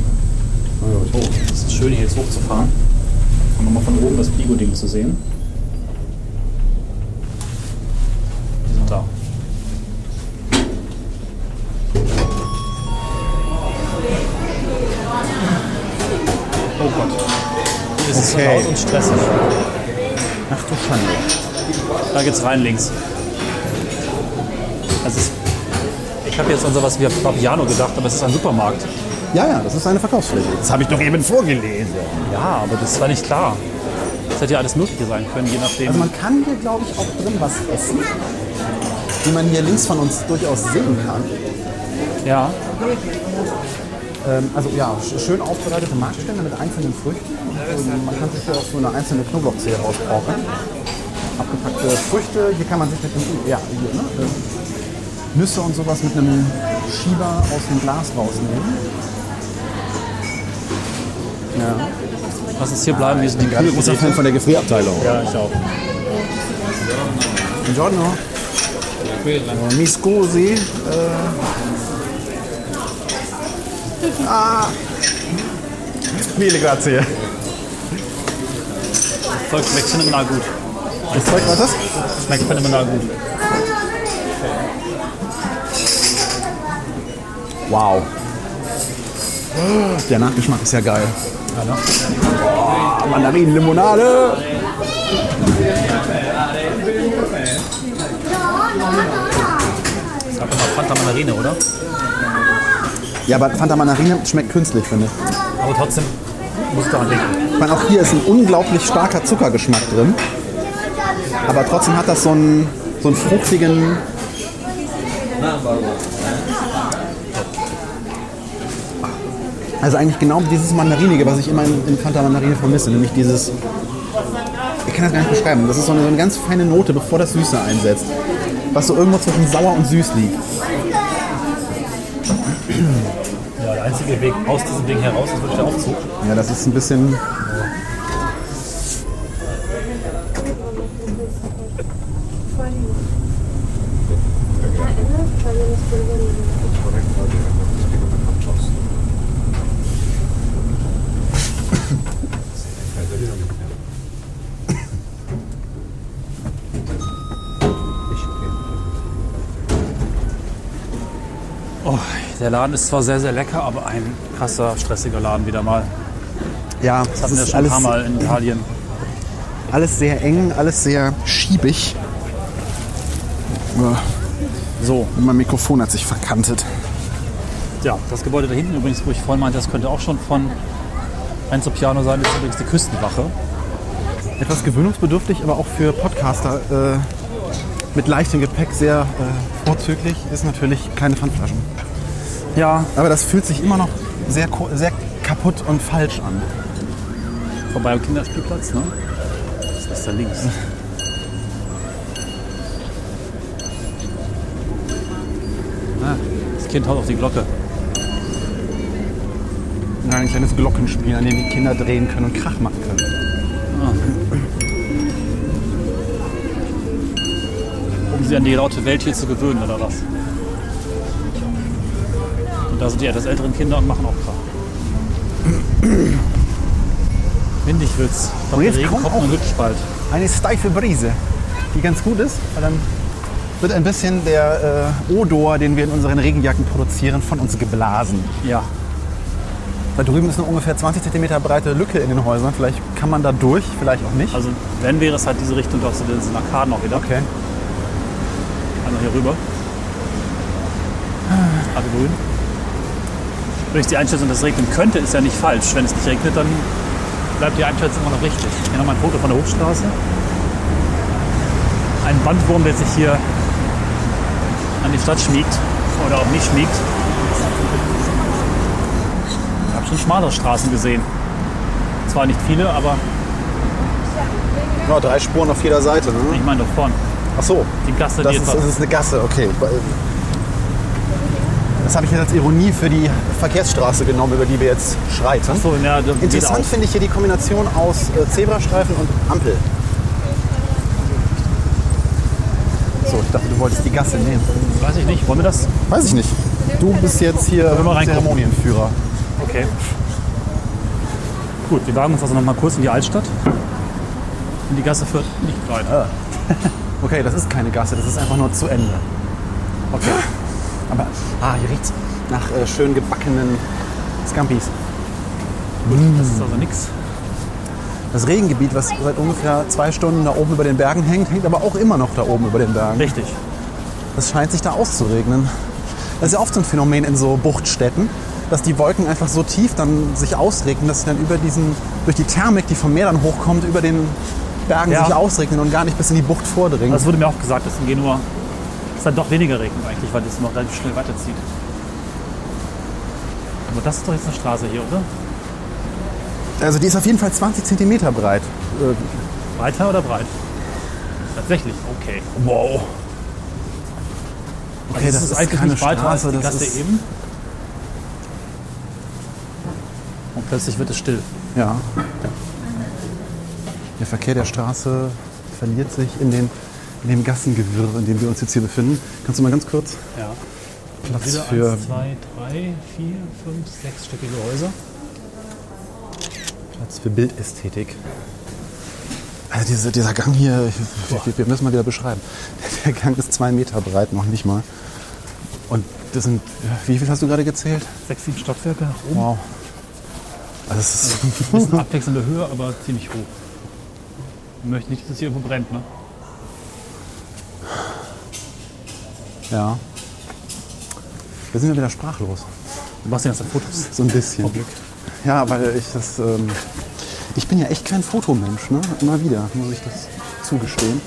Oh, es ist schön, hier jetzt hochzufahren. Und nochmal von oben das Pigo-Ding zu sehen. Die sind da. Oh Gott. Hier ist es so Okay. laut und stressig. Ach du Schande. Da geht's rein links. Das ist, ich habe jetzt an sowas wie Fabiano gedacht, aber es ist ein Supermarkt. Ja, ja, das ist eine Verkaufsfläche. Das habe ich doch eben vorgelesen. Ja, aber das war nicht klar. Das hätte ja alles Mögliche sein können, je nachdem. Also man kann hier, glaube ich, auch drin was essen, wie man hier links von uns durchaus sehen kann. ja, Ähm, also ja, sch- schön aufbereitete Marktstände mit einzelnen Früchten. Ähm, man kann sich hier auch so eine einzelne Knoblauchzehe rausbrauchen. Abgepackte Früchte, hier kann man sich mit einem, ja, hier, ne, äh, Nüsse und sowas mit einem Schieber aus dem Glas rausnehmen. Ja. Lass uns hier bleiben. Hier sind ein großer Fan von der Gefrierabteilung. Ja, ich auch. Buongiorno. Mi scusi. Ah. Mille grazie. Zeug schmeckt phänomenal gut. Das Zeug, was ist das? Schmeckt phänomenal gut. Wow. Der Nachgeschmack ist ja geil. Ah, Mandarinenlimonade. Sag mal Fanta Mandarine, oder? Ja, aber Fanta Mandarine schmeckt künstlich, finde ich. Aber trotzdem muss daran denken. Ich meine, auch hier ist ein unglaublich starker Zuckergeschmack drin. Aber trotzdem hat das so einen, so einen fruchtigen. Also eigentlich genau dieses Mandarinige, was ich immer in, in Fanta Mandarine vermisse, nämlich dieses. Ich kann das gar nicht beschreiben. Das ist so eine, so eine ganz feine Note, bevor das Süße einsetzt. Was so irgendwo zwischen sauer und süß liegt. Ja, der einzige Weg aus diesem Ding heraus ist wirklich der Aufzug. Ja, das ist ein bisschen. Der Laden ist zwar sehr, sehr lecker, aber ein krasser, stressiger Laden wieder mal. Ja, Das hatten wir schon ein paar Mal in Italien. alles sehr eng, alles sehr schiebig. So, mein Mikrofon hat sich verkantet. ja, das Gebäude da hinten übrigens, wo ich vorhin meinte, das könnte auch schon von Enzo Piano sein, ist übrigens die Küstenwache. Etwas gewöhnungsbedürftig, aber auch für Podcaster äh, mit leichtem Gepäck sehr äh, vorzüglich ist natürlich kleine Pfandflaschen. Ja, Aber das fühlt sich immer noch sehr, sehr kaputt und falsch an. vorbei am Kinderspielplatz, ne? Das ist da links. Ah, das Kind haut auf die Glocke. Ein kleines Glockenspiel, an dem die Kinder drehen können und Krach machen können. um sie an die laute Welt hier zu gewöhnen, oder was? Da sind die etwas älteren Kinder und machen auch Krach. Windig wird's. Ich Und glaub, jetzt Regen kommt kommt wirklich bald. Eine steife Brise, die ganz gut ist, weil dann wird ein bisschen der äh, Odor, den wir in unseren Regenjacken produzieren, von uns geblasen. Ja, Da drüben ist eine ungefähr 20 cm breite Lücke in den Häusern. Vielleicht kann man da durch, vielleicht auch nicht. also wenn wäre es halt diese Richtung, doch zu diesen Arkaden auch wieder. Okay. Einmal hier rüber. Alle grün. Übrigens die Einschätzung, dass es regnen könnte, ist ja nicht falsch. Wenn es nicht regnet, dann bleibt die Einschätzung immer noch richtig. Hier nochmal ein Foto von der Hochstraße. Ein Bandwurm, der sich hier an die Stadt schmiegt oder auch nicht schmiegt. Ich habe schon schmalere Straßen gesehen. Zwar nicht viele, aber Ja, drei Spuren auf jeder Seite. Ne? ich meine doch vorn. Ach so, Die Gasse, das die ist, jetzt das ist eine Gasse, okay. Das habe ich jetzt als Ironie für die Verkehrsstraße genommen, über die wir jetzt schreiten. so, ja, Interessant finde ich hier die Kombination aus äh, Zebrastreifen und Ampel. wolltest die Gasse nehmen. Weiß ich nicht. Wollen wir das? Weiß ich nicht. Du bist jetzt hier? Zeremonienführer. Okay. Gut, wir wagen uns also noch mal kurz in die Altstadt. Und die Gasse führt nicht weiter. [laughs] Okay, das ist keine Gasse, das ist einfach nur zu Ende. Okay. Aber, ah, hier riecht's nach äh, schön gebackenen Scampis. Das ist also nichts. Das Regengebiet, was seit ungefähr zwei Stunden da oben über den Bergen hängt, hängt aber auch immer noch da oben über den Bergen. Richtig. Es scheint sich da auszuregnen. Das ist ja oft so ein Phänomen in so Buchtstädten, dass die Wolken einfach so tief dann sich ausregnen, dass sie dann über diesen, durch die Thermik, die vom Meer dann hochkommt, über den Bergen Ja. sich ausregnen und gar nicht bis in die Bucht vordringen. Das wurde mir auch gesagt, dass in Genua es dann doch weniger regnet eigentlich, weil das noch relativ schnell weiterzieht. Aber das ist doch jetzt eine Straße hier, oder? Also die ist auf jeden Fall 20 Zentimeter breit. Äh, Breiter oder breit? Tatsächlich, okay. Wow. Okay, Also das es ist eigentlich keine nicht breiter Straße, als die das Gasse ist- eben. Und plötzlich wird es still. Ja. Der Verkehr der Straße verliert sich in, den, in dem Gassengewirr, in dem wir uns jetzt hier befinden. Kannst du mal ganz kurz Ja. Platz Wieder für 1, 2, 3, 4, 5, 6 stöckige Häuser. Platz für Bildästhetik. Also diese, dieser Gang hier, wir, wir müssen mal wieder beschreiben. [laughs] Der Gang ist zwei Meter breit, noch nicht mal. Und das sind, wie viel hast du gerade gezählt? 6, 7 Stockwerke oben. Wow. Also es ist, Ein bisschen abwechselnde Höhe, aber ziemlich hoch. Ich möchte nicht, dass es hier irgendwo brennt, ne? Ja. Wir sind ja wieder sprachlos. Du machst ja ganze Fotos. So ein bisschen. Vom Glück. Ja, weil ich das. Ähm, ich bin ja echt kein Fotomensch, ne? Immer wieder muss ich das zugestehen.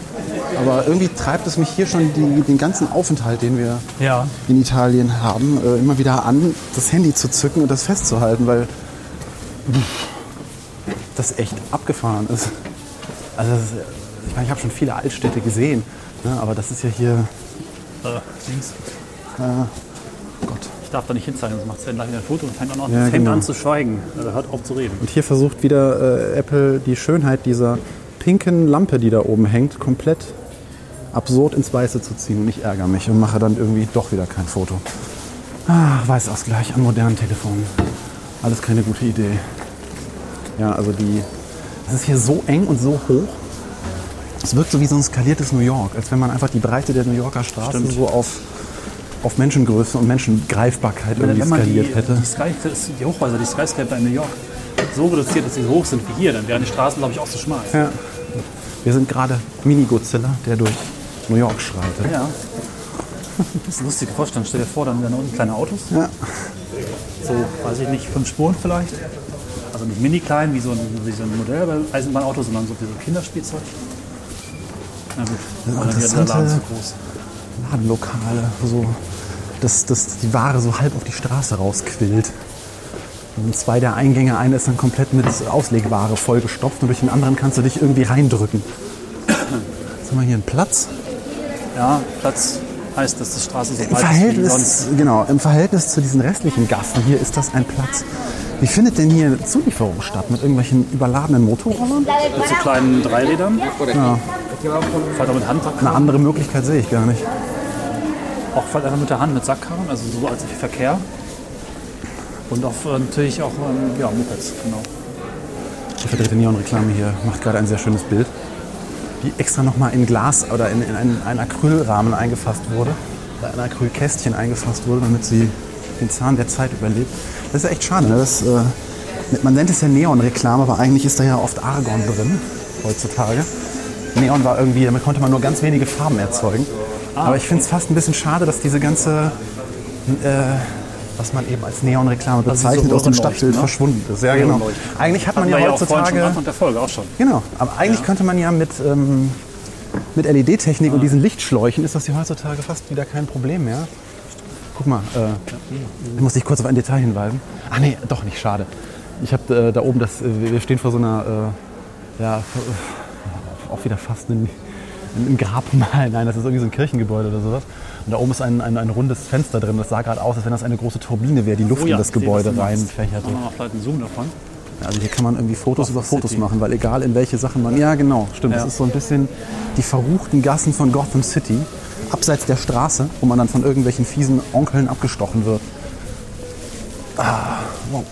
Aber irgendwie treibt es mich hier schon die, den ganzen Aufenthalt, den wir Ja. in Italien haben, äh, immer wieder an, das Handy zu zücken und das festzuhalten, weil pff, das echt abgefahren ist. Also, das ich meine, ich habe schon viele Altstädte gesehen, ne? aber das ist ja hier. Äh, links. Gott. Ich darf da nicht hinzeigen, sonst macht Sven gleich wieder ein Foto und fängt an, Ja, fängt genau. an zu schweigen. Also hört auf zu reden. Und hier versucht wieder äh, Apple die Schönheit dieser pinken Lampe, die da oben hängt, komplett absurd ins Weiße zu ziehen. Und ich ärgere mich und mache dann irgendwie doch wieder kein Foto. Ah, Weißausgleich an modernen Telefonen. Alles keine gute Idee. Ja, also die. Es ist hier so eng und so hoch. Es wirkt so wie so ein skaliertes New York, als wenn man einfach die Breite der New Yorker Straße Stimmt. so auf, auf Menschengröße und Menschengreifbarkeit irgendwie Wenn man die, skaliert hätte. die, Sky, die Hochhäuser, die Skyscraper in New York so reduziert, dass sie so hoch sind wie hier, dann wären die Straßen, glaube ich, auch so schmal. Ja. Wir sind gerade Mini-Godzilla, der durch New York schreitet. Ja. Das ist eine lustige Vorstellung. Stell dir vor, dann werden unten kleine Autos. Ja. So, weiß ich nicht, fünf Spuren vielleicht. Also nicht mini klein wie so ein, wie so ein Modell-Eisenbahnauto, sondern so wie so ein Kinderspielzeug. Na gut, aber dann wird der Laden zu groß. Ladenlokale, so, dass, dass die Ware so halb auf die Straße rausquillt. Und zwei der Eingänge, einer ist dann komplett mit Auslegware vollgestopft und durch den anderen kannst du dich irgendwie reindrücken. Jetzt haben wir hier einen Platz. Ja, Platz heißt, dass die Straße so Im ist Verhältnis, sonst. genau, Im Verhältnis zu diesen restlichen Gassen hier ist das ein Platz. Wie findet denn hier Zulieferung statt? Mit irgendwelchen überladenen Motorrollern? Mit so kleinen Dreirädern. Ja. Fahrt auch mit Handtag. Eine andere Möglichkeit sehe ich gar nicht. Auch fahrt einfach mit der Hand mit Sackkarren, also so als Verkehr. Und auf, äh, natürlich auch ähm, ja, Mopeds, genau. Die verdrehte Neonreklame hier macht gerade ein sehr schönes Bild, die extra nochmal in Glas oder in, in einen, einen Acrylrahmen eingefasst wurde, oder ein Acrylkästchen eingefasst wurde, damit sie den Zahn der Zeit überlebt. Das ist ja echt schade. Ne? Das, äh, man nennt es ja Neonreklame, aber eigentlich ist da ja oft Argon drin heutzutage. Neon war irgendwie, damit konnte man nur ganz wenige Farben erzeugen. Aber ich finde es fast ein bisschen schade, dass diese ganze, äh, was man eben als Neonreklame Also diese bezeichnet, aus dem Stadtbild ne? verschwunden ist. Ja, genau. Eigentlich hat man ja am heutzutage. Anfang der Folge auch schon. Genau, aber eigentlich könnte man ja mit, ähm, mit LED-Technik und diesen Lichtschläuchen ist das ja heutzutage fast wieder kein Problem mehr. Guck mal, äh, ich muss dich kurz auf ein Detail hinweisen. Ach nee, doch nicht, schade. Ich habe äh, da oben das, äh, wir stehen vor so einer, äh, ja, auch wieder fast ein, ein Grabmal. Nein, das ist irgendwie so ein Kirchengebäude oder sowas. Und da oben ist ein, ein, ein rundes Fenster drin. Das sah gerade aus, als wenn das eine große Turbine wäre, die Luft Oh ja, in das sehe, Gebäude meinst. reinfächerte. Machen wir vielleicht einen Zoom davon. Also hier kann man irgendwie Fotos über Fotos City. machen, weil egal in welche Sachen man. Ja, genau, stimmt. Ja. Das ist so ein bisschen die verruchten Gassen von Gotham City. abseits der Straße, wo man dann von irgendwelchen fiesen Onkeln abgestochen wird. Ah, wow.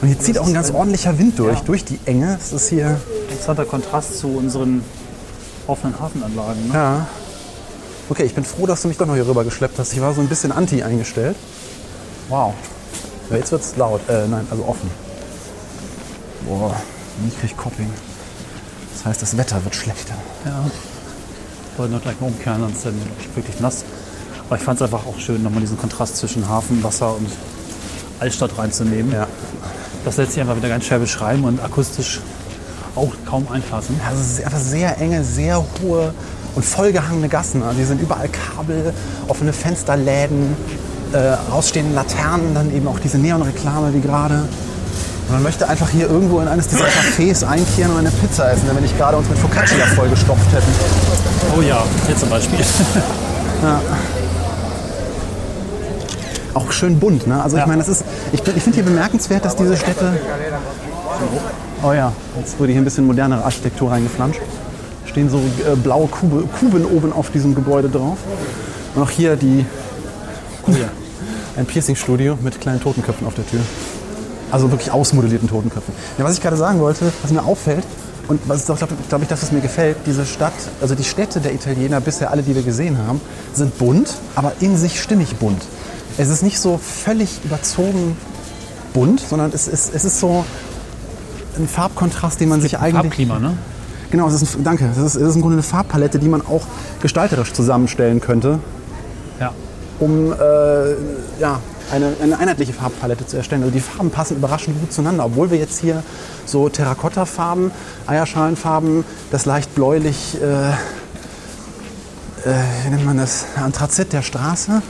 Und hier zieht auch ein ganz ordentlicher Wind durch, Ja. durch die Enge. Es ist hier, Interessanter Kontrast zu unseren offenen Hafenanlagen. Ne? ja. Okay, ich bin froh, dass du mich doch noch hier rüber geschleppt hast. Ich war so ein bisschen anti eingestellt. Wow. Ja, jetzt wird's laut. Äh, nein, also offen. Boah, ich krieg Kopping. Das heißt, das Wetter wird schlechter. Ja. Ich wollte noch gleich mal umkehren, sonst ist es wirklich nass. Aber ich fand es einfach auch schön, nochmal diesen Kontrast zwischen Hafen, Wasser und Altstadt reinzunehmen. Ja. Das lässt sich einfach wieder ganz schwer beschreiben und akustisch auch kaum einfassen. Also es ist einfach sehr enge, sehr hohe und vollgehangene Gassen. Also hier sind überall Kabel, offene Fensterläden, äh, rausstehende Laternen, dann eben auch diese Neonreklame wie gerade. Und man möchte einfach hier irgendwo in eines dieser Cafés einkehren und eine Pizza essen, wenn nicht gerade uns mit Focaccia [laughs] vollgestopft hätten. Oh ja, hier zum Beispiel. [laughs] Auch schön bunt, ne? Also ich Ja. meine, das ist, ich, ich finde hier bemerkenswert, dass diese Städte. Oh ja, jetzt wurde hier ein bisschen modernere Architektur reingeflanscht. Stehen so äh, blaue Kube, Kuben oben auf diesem Gebäude drauf. Und auch hier die ein Piercing-Studio mit kleinen Totenköpfen auf der Tür. Also wirklich ausmodellierten Totenköpfen. Ja, was ich gerade sagen wollte, was mir auffällt und was ist auch, glaube glaub ich, das, was mir gefällt, diese Stadt, also die Städte der Italiener, bisher alle, die wir gesehen haben, sind bunt, aber in sich stimmig bunt. Es ist nicht so völlig überzogen bunt, sondern es ist, es ist so ein Farbkontrast, den man sich eigentlich... Farbklima, ne? Genau, es ist ein, danke. Es ist, es ist im Grunde eine Farbpalette, die man auch gestalterisch zusammenstellen könnte Ja. um äh, ja, eine, eine einheitliche Farbpalette zu erstellen. Also die Farben passen überraschend gut zueinander, obwohl wir jetzt hier so Terrakotta-Farben, Eierschalenfarben, das leicht bläulich, äh, äh, wie nennt man das, Anthrazit der Straße,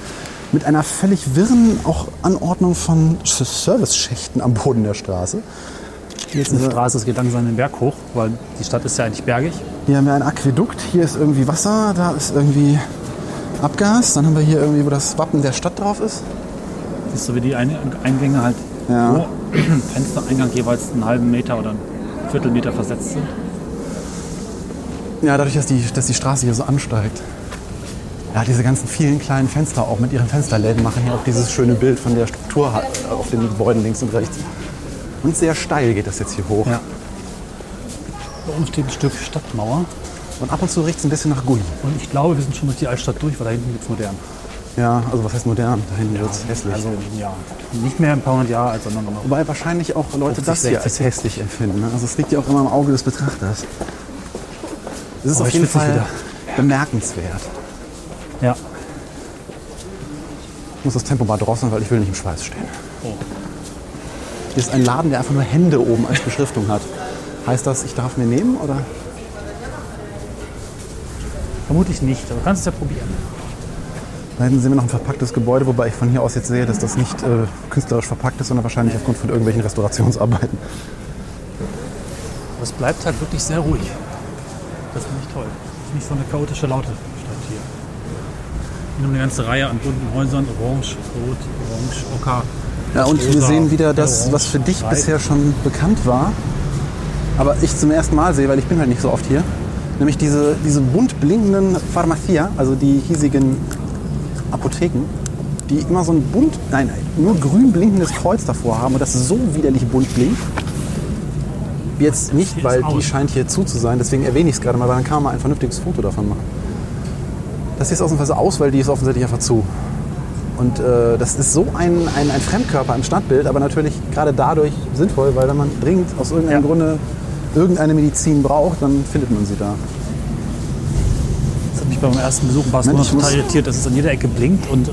mit einer völlig wirren auch Anordnung von Service-Schächten am Boden der Straße. Hier ist eine Straße, es geht langsam den Berg hoch, weil die Stadt ist ja eigentlich bergig. Hier haben wir ein Aquädukt, hier ist irgendwie Wasser, da ist irgendwie Abgas. Dann haben wir hier irgendwie, wo das Wappen der Stadt drauf ist. Siehst du, wie die Ein- Eingänge halt Ja. pro [clears throat] Fenstereingang jeweils einen halben Meter oder einen Viertelmeter versetzt sind. Ja, dadurch, dass die, dass die Straße hier so ansteigt. Ja, diese ganzen vielen kleinen Fenster auch mit ihren Fensterläden machen hier auch dieses schöne Bild von der Struktur halt auf den Gebäuden links und rechts. Und sehr steil geht das jetzt hier hoch. Ja. Da oben steht ein Stück Stadtmauer. Und ab und zu riecht es ein bisschen nach Gully. Und ich glaube, wir sind schon durch die Altstadt durch, weil da hinten wird es modern. Ja, also was heißt modern? Da hinten wird es hässlich. Also ja, nicht mehr ein paar hundert Jahre alt, sondern noch. Wobei wahrscheinlich auch Leute 50, das hier 60. als hässlich empfinden. Ne? Also es liegt ja auch immer im Auge des Betrachters. Es ist Oh, auf jeden Fall wieder. bemerkenswert. Ja. Ich muss das Tempo mal drosseln, weil ich will nicht im Schweiß stehen. Oh. Hier ist ein Laden, der einfach nur Hände oben als Beschriftung hat. Heißt das, ich darf mir nehmen oder? Vermutlich nicht, aber du kannst es ja probieren. Da hinten sehen wir noch ein verpacktes Gebäude, wobei ich von hier aus jetzt sehe, dass das nicht äh, künstlerisch verpackt ist, sondern wahrscheinlich aufgrund von irgendwelchen Restaurationsarbeiten. Aber es bleibt halt wirklich sehr ruhig. Das finde ich toll. Das ist nicht so eine chaotische, laute hier. Wir haben eine ganze Reihe an bunten Häusern, orange, rot, orange, ocker. Ja, und wir sehen wieder das, was für dich bisher schon bekannt war, aber ich zum ersten Mal sehe, weil ich bin halt nicht so oft hier. Nämlich diese, diese bunt blinkenden Pharmacia, also die hiesigen Apotheken, die immer so ein bunt, nein, nein, nur grün blinkendes Kreuz davor haben und das so widerlich bunt blinkt. Jetzt nicht, weil die scheint hier zu zu sein, deswegen erwähne ich es gerade mal, weil dann kann man mal ein vernünftiges Foto davon machen. Das hier ist ausnahmsweise aus, weil die ist offensichtlich einfach zu. Und äh, das ist so ein, ein, ein Fremdkörper im Stadtbild, aber natürlich gerade dadurch sinnvoll, weil wenn man dringend aus irgendeinem Ja. Grunde irgendeine Medizin braucht, dann findet man sie da. Das hat mich beim ersten Besuch in Barcelona total irritiert, dass es an jeder Ecke blinkt und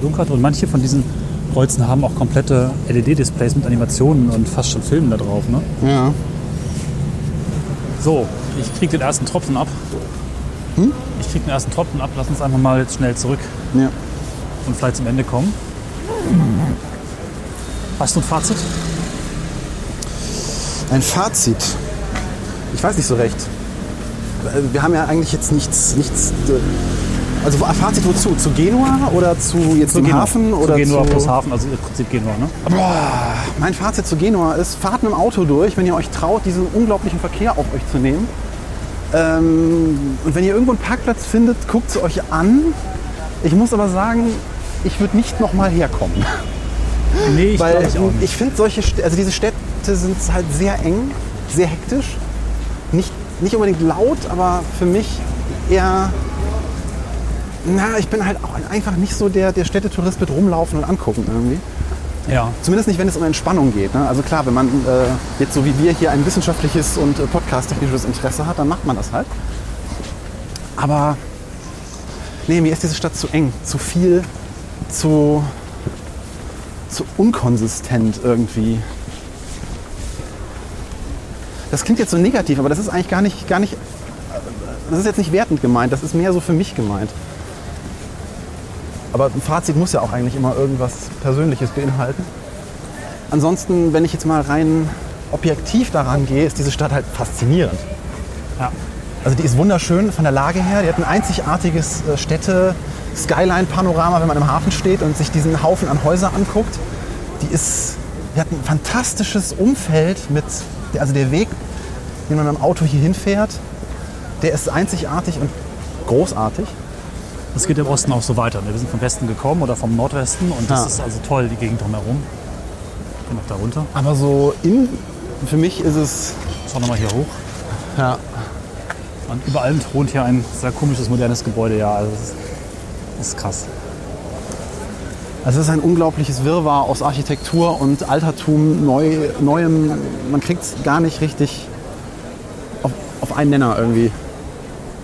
dunkert. Und manche von diesen Kreuzen haben auch komplette LED-Displays mit Animationen und fast schon Filmen da drauf. Ne? Ja. So, ich krieg den ersten Tropfen ab. Hm? Ich krieg den ersten Tropfen ab. Lass uns einfach mal jetzt schnell zurück ja. Und vielleicht zum Ende kommen. Hast du ein Fazit? Ein Fazit. Ich weiß nicht so recht. Äh, Wir haben ja eigentlich jetzt nichts, nichts. äh, Also Fazit wozu? Zu Genua oder zu jetzt dem Hafen oder zu Genua zu plus Hafen, also im Prinzip Genua, ne? Boah, mein Fazit zu Genua ist, fahrt mit dem Auto durch, wenn ihr euch traut, diesen unglaublichen Verkehr auf euch zu nehmen. Ähm, und wenn ihr irgendwo einen Parkplatz findet, guckt es euch an. Ich muss aber sagen, ich würde nicht nochmal herkommen. [laughs] Nee, ich Weil ich ich finde solche, also diese Städte sind halt sehr eng, sehr hektisch. Nicht, nicht unbedingt laut, aber für mich eher, na, ich bin halt auch einfach nicht so der, der Städtetourist mit rumlaufen und angucken irgendwie. ja. Zumindest nicht, wenn es um Entspannung geht. Ne? Also klar, wenn man äh, jetzt so wie wir hier ein wissenschaftliches und äh, podcast-technisches Interesse hat, dann macht man das halt. Aber nee, mir ist diese Stadt zu eng, zu viel, zu, zu unkonsistent irgendwie. Das klingt jetzt so negativ, aber das ist eigentlich gar nicht, gar nicht, das ist jetzt nicht wertend gemeint, das ist mehr so für mich gemeint. Aber ein Fazit muss ja auch eigentlich immer irgendwas Persönliches beinhalten. Ansonsten, wenn ich jetzt mal rein objektiv daran gehe, ist diese Stadt halt faszinierend. ja. Also die ist wunderschön von der Lage her. Die hat ein einzigartiges äh, Städte-Skyline-Panorama, wenn man im Hafen steht und sich diesen Haufen an Häuser anguckt. Die ist, die hat ein fantastisches Umfeld mit, also der Weg, den man mit dem Auto hier hinfährt, der ist einzigartig und großartig. Das geht im Osten auch so weiter. ne? Wir sind vom Westen gekommen oder vom Nordwesten und das Ja. ist also toll, die Gegend drumherum. Gehen noch da runter. Aber so in, für mich ist es, Schauen wir mal hier hoch. ja, Und überall thront hier ein sehr komisches, modernes Gebäude. Ja, also das ist, ist krass. Also es ist ein unglaubliches Wirrwarr aus Architektur und Altertum, Neu, Neuem. Man kriegt es gar nicht richtig auf, auf einen Nenner irgendwie.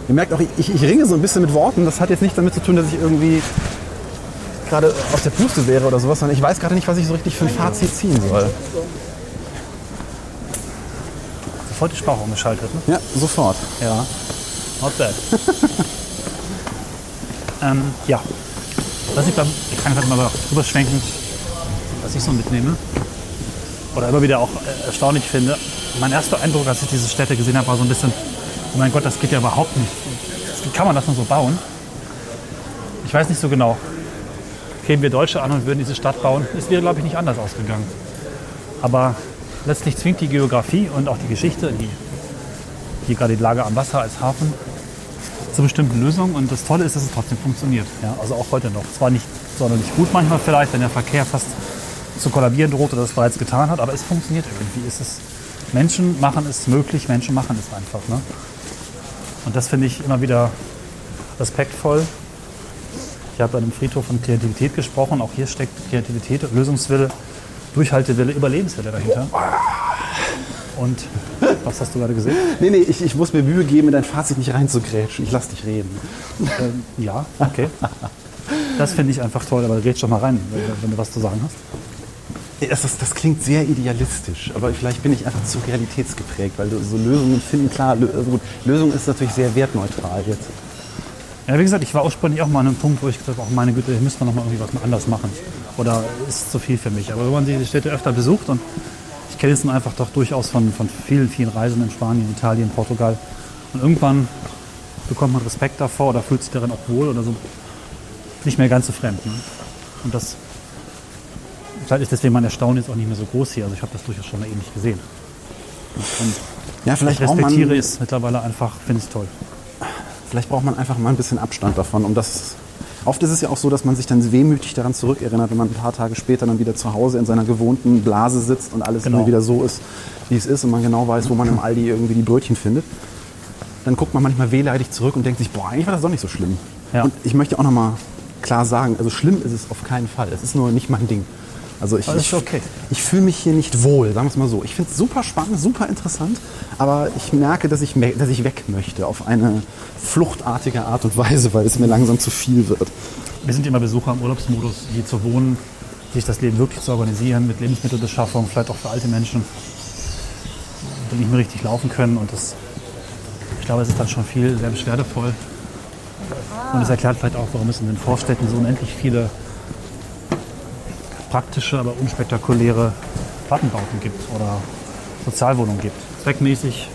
Ihr merkt auch, ich, ich ringe so ein bisschen mit Worten. Das hat jetzt nichts damit zu tun, dass ich irgendwie gerade aus der Puste wäre oder sowas, sondern ich weiß gerade nicht, was ich so richtig für ein Fazit ziehen soll. Sofort die Sprache umgeschaltet. Ne? Ja, sofort. Ja, not bad. [laughs] ähm, ja, was ich, beim, ich kann gerade mal drüber schwenken, was ich so mitnehme. Oder immer wieder auch äh, erstaunlich finde. Mein erster Eindruck, als ich diese Städte gesehen habe, war so ein bisschen, oh mein Gott, das geht ja überhaupt nicht. Wie kann man das nur so bauen? Ich weiß nicht so genau. Kämen wir Deutsche an und würden diese Stadt bauen, es wäre, glaube ich, nicht anders ausgegangen. Aber letztlich zwingt die Geografie und auch die Geschichte, die hier gerade die Lage am Wasser als Hafen zu bestimmten Lösungen. Und das Tolle ist, dass es trotzdem funktioniert. Ja, also auch heute noch. Zwar nicht sonderlich gut manchmal vielleicht, wenn der Verkehr fast zu kollabieren droht oder das bereits getan hat, aber es funktioniert irgendwie. Es ist, Menschen machen es möglich, Menschen machen es einfach. Ne? Und das finde ich immer wieder respektvoll. Ich habe bei einem Friedhof von Kreativität gesprochen. Auch hier steckt Kreativität, Lösungswille, Durchhaltewille, Überlebenswille dahinter. Und was hast du gerade gesehen? Nee, nee, ich, ich muss mir Mühe geben, in dein Fazit nicht reinzugrätschen. Ich lass dich reden. Ähm, ja, okay. Das finde ich einfach toll, aber red schon mal rein, wenn, wenn du was zu sagen hast. Das, das, das klingt sehr idealistisch, aber vielleicht bin ich einfach zu realitätsgeprägt, weil so Lösungen finden, klar, Lö also gut, Lösung ist natürlich sehr wertneutral jetzt. Ja, wie gesagt, ich war ursprünglich auch mal an einem Punkt, wo ich gesagt habe, meine Güte, hier müssen wir noch mal irgendwie was anders machen. Oder ist zu viel für mich. Aber wenn man diese Städte öfter besucht und ich kenne es nun einfach doch durchaus von, von vielen, vielen Reisen in Spanien, Italien, Portugal. Und irgendwann bekommt man Respekt davor oder fühlt sich darin auch wohl oder so. Nicht mehr ganz so fremd. Ne? Und das vielleicht ist deswegen mein Erstaunen jetzt auch nicht mehr so groß hier. Also ich habe das durchaus schon mal ähnlich gesehen. Und Ja, ich vielleicht man, respektiere es mittlerweile einfach, finde es toll. vielleicht braucht man einfach mal ein bisschen Abstand davon, um das. Oft ist es ja auch so, dass man sich dann wehmütig daran zurückerinnert, wenn man ein paar Tage später dann wieder zu Hause in seiner gewohnten Blase sitzt und alles Genau. wieder so ist, wie es ist und man genau weiß, wo man im Aldi irgendwie die Brötchen findet. Dann guckt man manchmal wehleidig zurück und denkt sich, boah, eigentlich war das doch nicht so schlimm. Ja. Und ich möchte auch noch mal klar sagen, also schlimm ist es auf keinen Fall. Es ist nur nicht mein Ding. Also ich, ich, okay. ich fühle mich hier nicht wohl, sagen wir es mal so. Ich finde es super spannend, super interessant, aber ich merke, dass ich, dass ich weg möchte auf eine fluchtartige Art und Weise, weil es mir langsam zu viel wird. Wir sind immer Besucher im Urlaubsmodus, hier zu wohnen, sich das Leben wirklich zu organisieren, mit Lebensmittelbeschaffung, vielleicht auch für alte Menschen, die nicht mehr richtig laufen können. Und das, ich glaube, es ist dann schon viel sehr beschwerdevoll. Und es erklärt vielleicht auch, warum es in den Vorstädten so unendlich viele praktische, aber unspektakuläre Plattenbauten gibt oder Sozialwohnungen gibt. Zweckmäßig,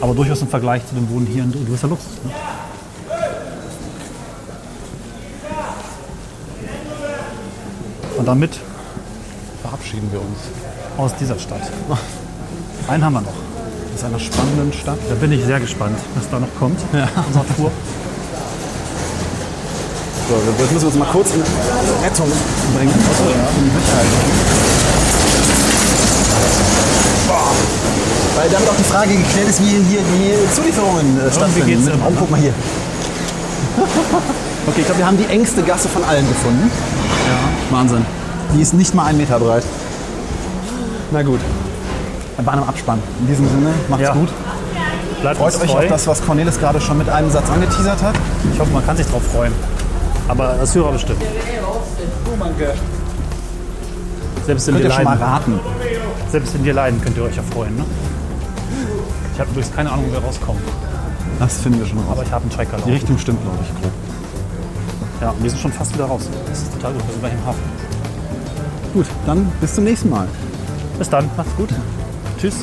aber durchaus im Vergleich zu dem Wohnen hier ein gewisser Luxus. Ne? Und damit Verabschieden wir uns. aus dieser Stadt. Einen haben wir noch. aus einer spannenden Stadt. Da bin ich sehr gespannt, was da noch kommt. Ja. Unserer Tour. So, jetzt müssen wir uns mal kurz in Rettung bringen. Sicherheit. Boah. Weil damit auch die Frage geklärt ist, wie hier die Zulieferungen äh, stattfinden. oh, guck mal hier. okay, ich glaube, wir haben die engste Gasse von allen gefunden. Ja. Wahnsinn. Die ist nicht mal einen Meter breit. Na gut. Bei einem Abspann. In diesem Sinne, macht's Ja. gut. Bleibt Freut euch auf das, was Cornelis gerade schon mit einem Satz angeteasert hat. Ich hoffe, man kann sich drauf freuen. Aber das Hörer bestimmt. Selbst wenn, Könnt wir ihr schon mal leiden, raten. selbst wenn wir leiden, könnt ihr euch ja freuen. Ne? Ich habe übrigens keine Ahnung, wo wir rauskommen. Das finden wir schon raus. Aber ich habe einen Tracker Die laufen. Richtung stimmt, glaube ich, grob. Ja, und wir sind schon fast wieder raus. Das ist total gut. Wir sind gleich im Hafen. Gut, dann bis zum nächsten Mal. Bis dann. Macht's gut. Tschüss.